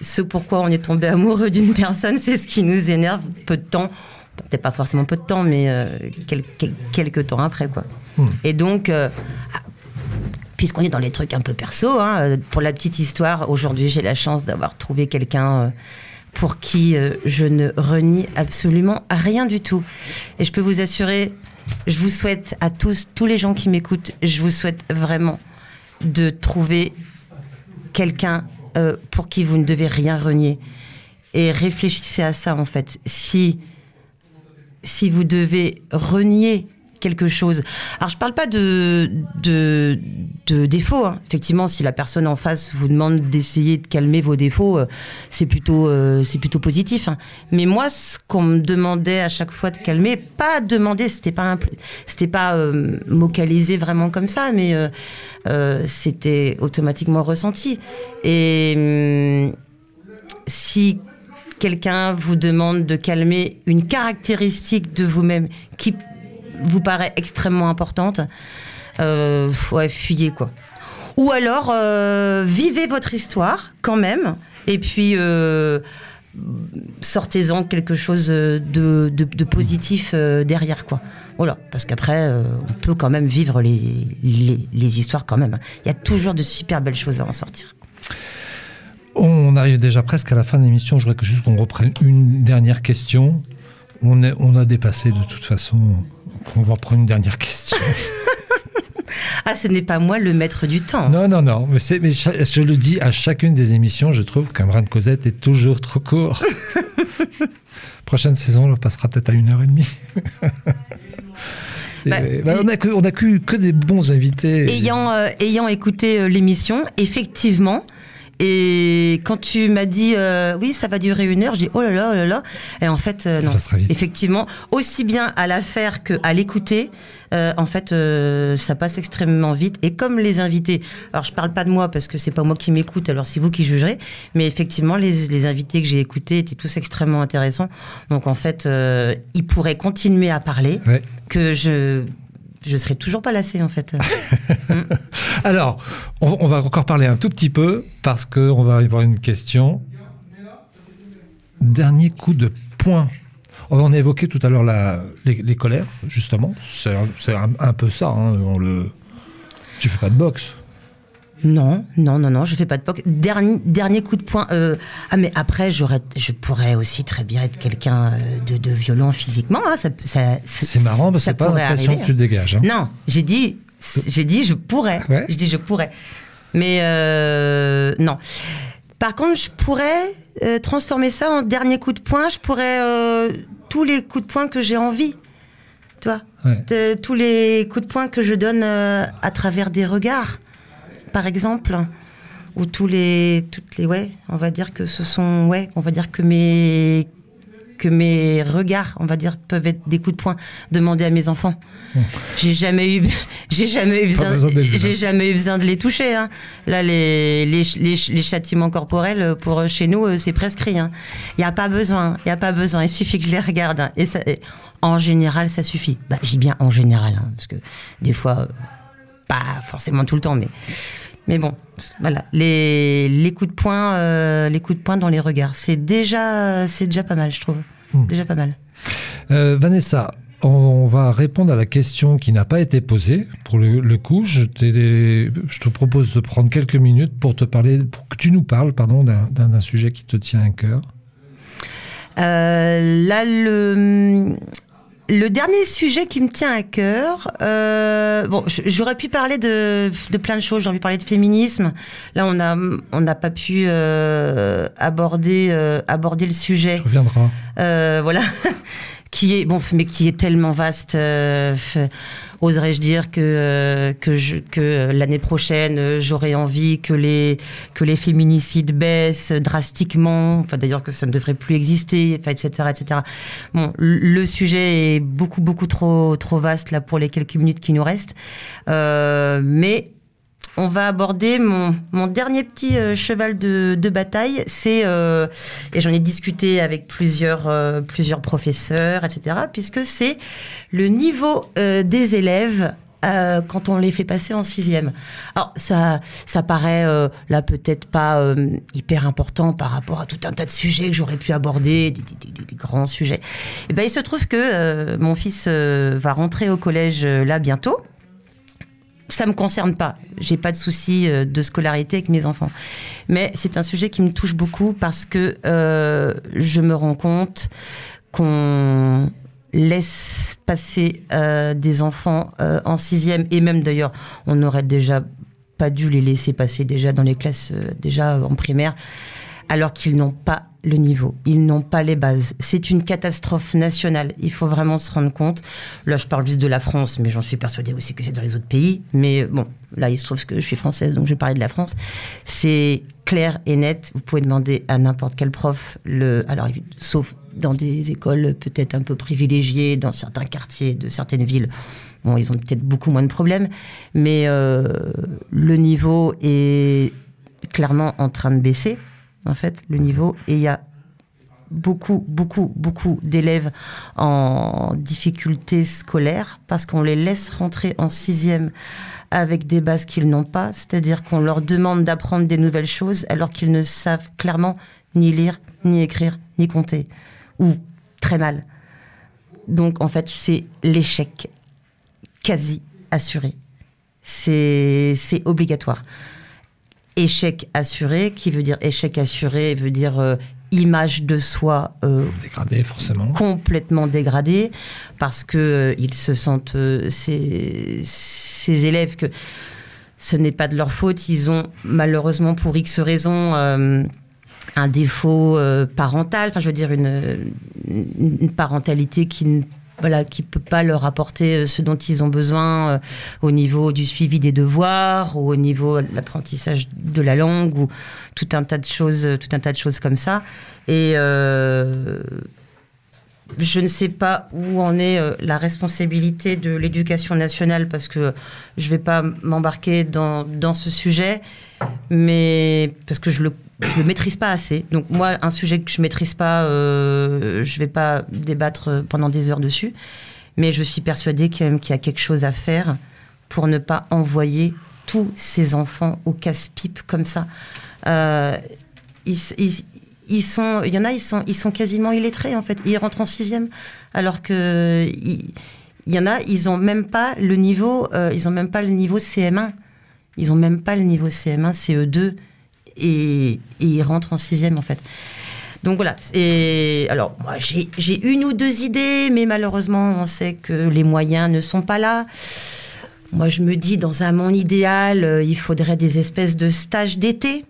ce pourquoi on est tombé amoureux d'une personne, c'est ce qui nous énerve peu de temps, peut-être pas forcément peu de temps, mais euh, quel- quel- quelques temps après, quoi. Hmm. Et donc, euh, ah, puisqu'on est dans les trucs un peu perso, hein, euh, pour la petite histoire, aujourd'hui j'ai la chance d'avoir trouvé quelqu'un euh, pour qui je ne renie absolument rien du tout. Et je peux vous assurer, je vous souhaite à tous, tous les gens qui m'écoutent, je vous souhaite vraiment de trouver quelqu'un euh, pour qui vous ne devez rien renier. Et réfléchissez à ça en fait. Si, si vous devez renier quelque chose. Alors je parle pas de, de, de défauts. hein. Effectivement, si la personne en face vous demande d'essayer de calmer vos défauts, euh, c'est plutôt, euh, c'est plutôt positif. hein. Mais moi, ce qu'on me demandait à chaque fois de calmer, pas demander, c'était pas, c'était pas euh, vraiment comme ça, mais euh, c'était automatiquement ressenti. Et hum, si quelqu'un vous demande de calmer une caractéristique de vous-même qui vous paraît extrêmement importante, euh, ouais, fuyez quoi. Ou alors, euh, vivez votre histoire quand même, et puis euh, sortez-en quelque chose de, positif derrière, quoi. Voilà, parce qu'après, on peut quand même vivre les, histoires quand même. Il y a toujours de super belles choses à en sortir. On arrive déjà presque à la fin de l'émission. Je voudrais juste qu'on reprenne une dernière question. On, est, on a dépassé de toute façon. On va reprendre une dernière question. Ah, ce n'est pas moi le maître du temps. non, non, non. Mais, je le dis à chacune des émissions, je trouve qu'un de Cosette est toujours trop court. Prochaine saison, on le passera peut-être à une heure et demie. Bah, bah, on n'a que, que des bons invités. Ayant, euh, ayant écouté euh, l'émission, effectivement, et quand tu m'as dit euh, oui, ça va durer une heure, j'ai dit oh là là, oh là là. Et en fait, euh, Ça non. Effectivement, aussi bien à la faire qu'à l'écouter, euh, en fait, euh, ça passe extrêmement vite. Et comme les invités, alors je parle pas de moi parce que c'est pas moi qui m'écoute, alors c'est vous qui jugerez, mais effectivement, les, les invités que j'ai écoutés étaient tous extrêmement intéressants. Donc en fait, ils pourraient continuer à parler, Ouais. que je je serais toujours pas lassée en fait. Alors, on, on va encore parler un tout petit peu parce qu'on va y avoir une question. Dernier coup de poing. On a évoqué tout à l'heure les, les colères, justement. C'est un, c'est un- un peu ça. hein, on le... Tu fais pas de boxe. Non, non, non, non, je fais pas de boxe. Dernier, dernier coup de poing. euh, ah, mais après, j'aurais, je pourrais aussi très bien être quelqu'un euh, de, de violent physiquement. hein, ça, ça- ça- C'est marrant parce que c'est pas l'impression que tu dégages. hein. Non, j'ai dit, j'ai dit, je pourrais. Ouais. Je dis, je pourrais. Mais euh, non. Par contre, je pourrais euh, transformer ça en dernier coup de poing. Je pourrais tous les coups de poing que j'ai envie. Ouais. de- tous les coups de poing que je donne à travers des regards, par exemple, ou tous les, toutes les, ouais, on va dire que ce sont, ouais, on va dire que mes, que mes regards, on va dire, peuvent être des coups de poing demandés à mes enfants. J'ai jamais eu, j'ai jamais eu besoin, j'ai hein. jamais eu besoin de les toucher. hein. Là, les, les, les, les châtiments corporels euh, pour euh, chez nous, euh, c'est prescrit. Il n'y a pas besoin, il y a pas besoin. Il suffit que je les regarde. hein. Et, ça, et en général, ça suffit. Bah, dis bien en général, hein, parce que des fois, pas forcément tout le temps, mais mais bon, voilà. Les, les coups de poing, euh, les coups de poing dans les regards, c'est déjà, c'est déjà pas mal, je trouve. Mm. Déjà pas mal. Euh, Vanessa, on va répondre à la question qui n'a pas été posée. Pour le, le coup, je, je te propose de prendre quelques minutes pour te parler, pour que tu nous parles, pardon, d'un sujet qui te tient à cœur. Euh, là, le, le dernier sujet qui me tient à cœur, euh, bon, j'aurais pu parler de, de plein de choses. J'aurais pu parler de féminisme. Là, on n'a pas pu euh, aborder, euh, aborder le sujet. Tu reviendras. Euh, voilà, qui est bon, mais qui est tellement vaste. euh, Oserais-je dire que euh, que que l'année prochaine euh, j'aurais envie que les que les féminicides baissent drastiquement. Enfin d'ailleurs que ça ne devrait plus exister. Enfin etc etc. Bon, le sujet est beaucoup beaucoup trop trop vaste là pour les quelques minutes qui nous restent. Euh, mais on va aborder mon, mon dernier petit euh, cheval de, de bataille. C'est euh, et j'en ai discuté avec plusieurs euh, plusieurs professeurs, etc. Puisque c'est le niveau euh, des élèves. euh, quand on les fait passer en sixième. Alors ça, ça paraît euh, là peut-être pas euh, hyper important par rapport à tout un tas de sujets que j'aurais pu aborder, des, des- des- grands sujets. Et ben il se trouve que euh, mon fils euh, va rentrer au collège là bientôt ça me concerne pas. J'ai pas de souci euh, de scolarité avec mes enfants. Mais c'est un sujet qui me touche beaucoup parce que euh, je me rends compte qu'on laisse passer euh, des enfants en sixième et même d'ailleurs, on aurait déjà pas dû les laisser passer déjà dans les classes déjà en primaire alors qu'ils n'ont pas le niveau, ils n'ont pas les bases. C'est une catastrophe nationale, il faut vraiment se rendre compte. Là, je parle juste de la France, mais j'en suis persuadée aussi que c'est dans les autres pays. Mais bon, là, il se trouve que je suis française, donc je vais parler de la France. C'est clair et net, vous pouvez demander à n'importe quel prof, le, alors, sauf dans des écoles peut-être un peu privilégiées, dans certains quartiers de certaines villes. Bon, ils ont peut-être beaucoup moins de problèmes, mais euh, le niveau est clairement en train de baisser en fait, le niveau. Et il y a beaucoup, beaucoup, beaucoup d'élèves en difficulté scolaire parce qu'on les laisse rentrer en sixième avec des bases qu'ils n'ont pas, c'est-à-dire qu'on leur demande d'apprendre des nouvelles choses alors qu'ils ne savent clairement ni lire, ni écrire, ni compter, ou très mal. Donc en fait, c'est l'échec quasi assuré. C'est obligatoire. Échec assuré, qui veut dire échec assuré, veut dire euh, image de soi euh, Dégradé, forcément. complètement dégradée parce que euh, ils se sentent euh, ces, ces élèves que ce n'est pas de leur faute ils ont malheureusement pour X raisons euh, un défaut parental enfin je veux dire une, une une parentalité qui ne voilà, qui peut pas leur apporter euh, ce dont ils ont besoin euh, au niveau du suivi des devoirs ou au niveau de l'apprentissage de la langue ou tout un tas de choses, euh, tout un tas de choses comme ça. Et euh, je ne sais pas où en est euh, la responsabilité de l'éducation nationale parce que je vais pas m'embarquer dans, dans ce sujet, mais parce que je le je le maîtrise pas assez. Donc moi, un sujet que je maîtrise pas, euh, je vais pas débattre pendant des heures dessus. Mais je suis persuadée qu'il y a- quelque chose à faire pour ne pas envoyer tous ces enfants au casse-pipe comme ça. Euh, ils, sont, il y en a, ils sont, ils sont quasiment illettrés en fait. Ils rentrent en sixième, alors que il y en a, ils ont même pas le niveau, euh, ils ont même pas le niveau CM1. Ils ont même pas le niveau CM1, CE2, et, ils rentrent en sixième en fait. Donc voilà. Alors, moi, j'ai j'ai une ou deux idées, mais malheureusement, on sait que les moyens ne sont pas là. Moi, je me dis, dans un monde idéal, euh, il faudrait des espèces de stages d'été.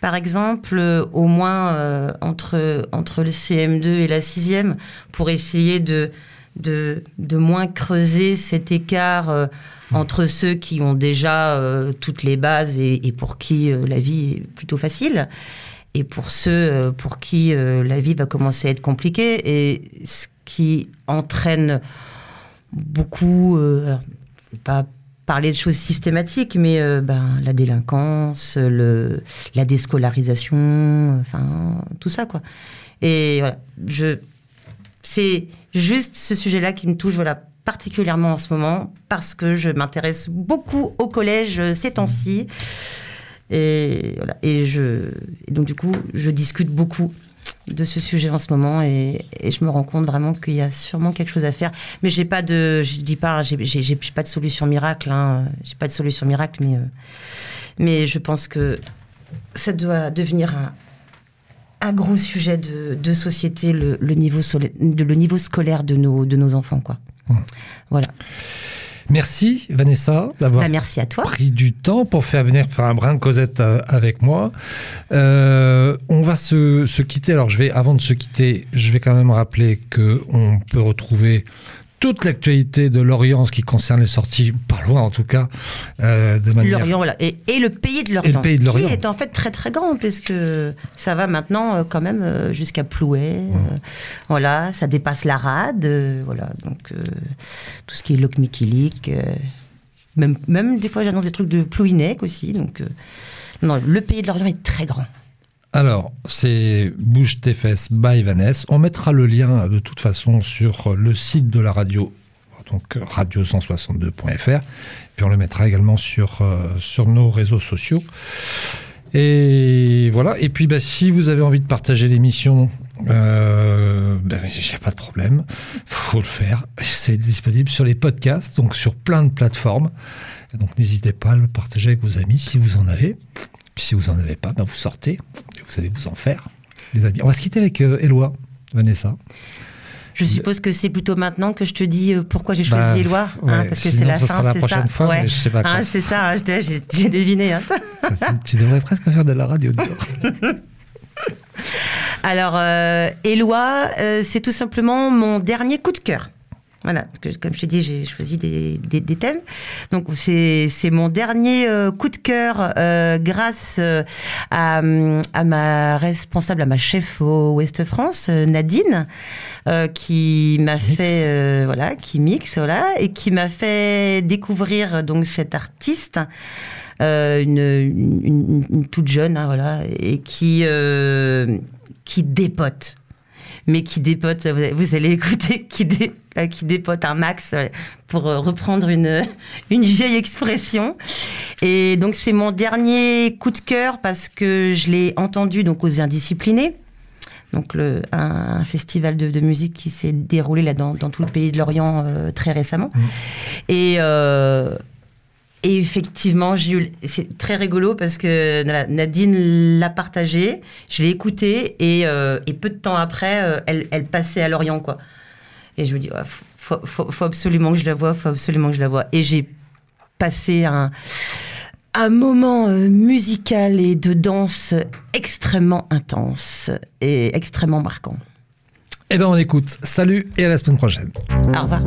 Par exemple, euh, au moins euh, entre, entre le CM2 et la sixième, pour essayer de, de, de moins creuser cet écart euh, entre ceux qui ont déjà euh, toutes les bases et, et pour qui euh, la vie est plutôt facile, et pour ceux pour qui la vie va commencer à être compliquée, et ce qui entraîne beaucoup, alors, je vais pas parler de choses systématiques, mais euh, ben, la délinquance, le, la déscolarisation, enfin tout ça quoi. Et voilà, je, c'est juste ce sujet-là qui me touche voilà particulièrement en ce moment parce que je m'intéresse beaucoup au collège euh, ces temps-ci. Et voilà, et je, donc du coup, je discute beaucoup de ce sujet en ce moment et, je me rends compte vraiment qu'il y a sûrement quelque chose à faire. Mais j'ai pas de, je dis pas, j'ai pas de solution miracle. Hein, j'ai pas de solution miracle, mais euh, mais je pense que ça doit devenir un, un gros sujet de, de société, le, le niveau de- le niveau scolaire de nos de nos enfants, quoi. Mmh. Voilà. Merci Vanessa d'avoir Bah, pris du temps pour faire venir faire un brin de Cosette euh, avec moi. Euh, on va se, se quitter. Alors, je vais, avant de se quitter, je vais quand même rappeler que on peut retrouver toute l'actualité de Lorient, ce qui concerne les sorties, pas loin en tout cas, euh, de manière. Lorient, voilà. Et, et le pays de Lorient. Le pays de Lorient. Qui est en fait très très grand, puisque ça va maintenant euh, quand même euh, jusqu'à Plouet. Mmh. euh, voilà, ça dépasse la rade. euh, voilà, donc tout ce qui est Locmiquilic. euh, même, même des fois, j'annonce des trucs de Plouinec aussi. Donc, non, le pays de Lorient est très grand. Alors, c'est Bouge tes by Vanessa. On mettra le lien de toute façon sur le site de la radio, donc radio162.fr. Puis on le mettra également sur, euh, sur nos réseaux sociaux. Et voilà. Et puis, bah, si vous avez envie de partager l'émission, euh, ben, a pas de problème. faut le faire. C'est disponible sur les podcasts, donc sur plein de plateformes. Donc, n'hésitez pas à le partager avec vos amis si vous en avez. Puis si vous en avez pas, ben vous sortez et vous allez vous en faire. Des amis. On va se quitter avec euh, Éloi, Vanessa. Je suppose que c'est plutôt maintenant que je te dis euh, pourquoi j'ai choisi Bah, Éloi, hein, ouais, parce que c'est la ce fin, c'est prochaine ça. fois, Ouais. mais je sais pas Hein, c'est ça, hein, j'ai deviné. hein. Ça, tu devrais presque faire de la radio. Alors, euh, Éloi, euh, c'est tout simplement mon dernier coup de cœur. Voilà, parce que comme je t'ai dit, j'ai choisi des, des, des thèmes. Donc, c'est mon dernier euh, coup de cœur euh, grâce euh, à, à ma responsable, à ma chef au Ouest France, euh, Nadine, euh, qui m'a fait, euh, voilà, qui mixe, voilà, et qui m'a fait découvrir donc cet artiste. euh, une, une, une- une toute jeune, hein, voilà, et qui, euh, qui dépote. Mais qui dépote, vous allez- écouter, qui, dé- euh, qui dépote un max, euh, pour euh, reprendre une, une vieille expression. Et donc c'est mon dernier coup de cœur parce que je l'ai entendu donc aux Indisciplinés. Donc le, un, un festival de, de musique qui s'est déroulé là dans, dans tout le pays de l'Orient euh, très récemment. Et, euh, et effectivement, j'ai eu, c'est très rigolo parce que Nadine l'a partagé, je l'ai écouté et, euh, et peu de temps après, euh, elle, elle passait à Lorient quoi. Et je me dis, ouais, faut, faut, faut absolument que je la vois, faut absolument que je la vois. Et j'ai passé un, un moment euh, musical et de danse extrêmement intense et extrêmement marquant. Eh ben on écoute. Salut et à la semaine prochaine. Au revoir.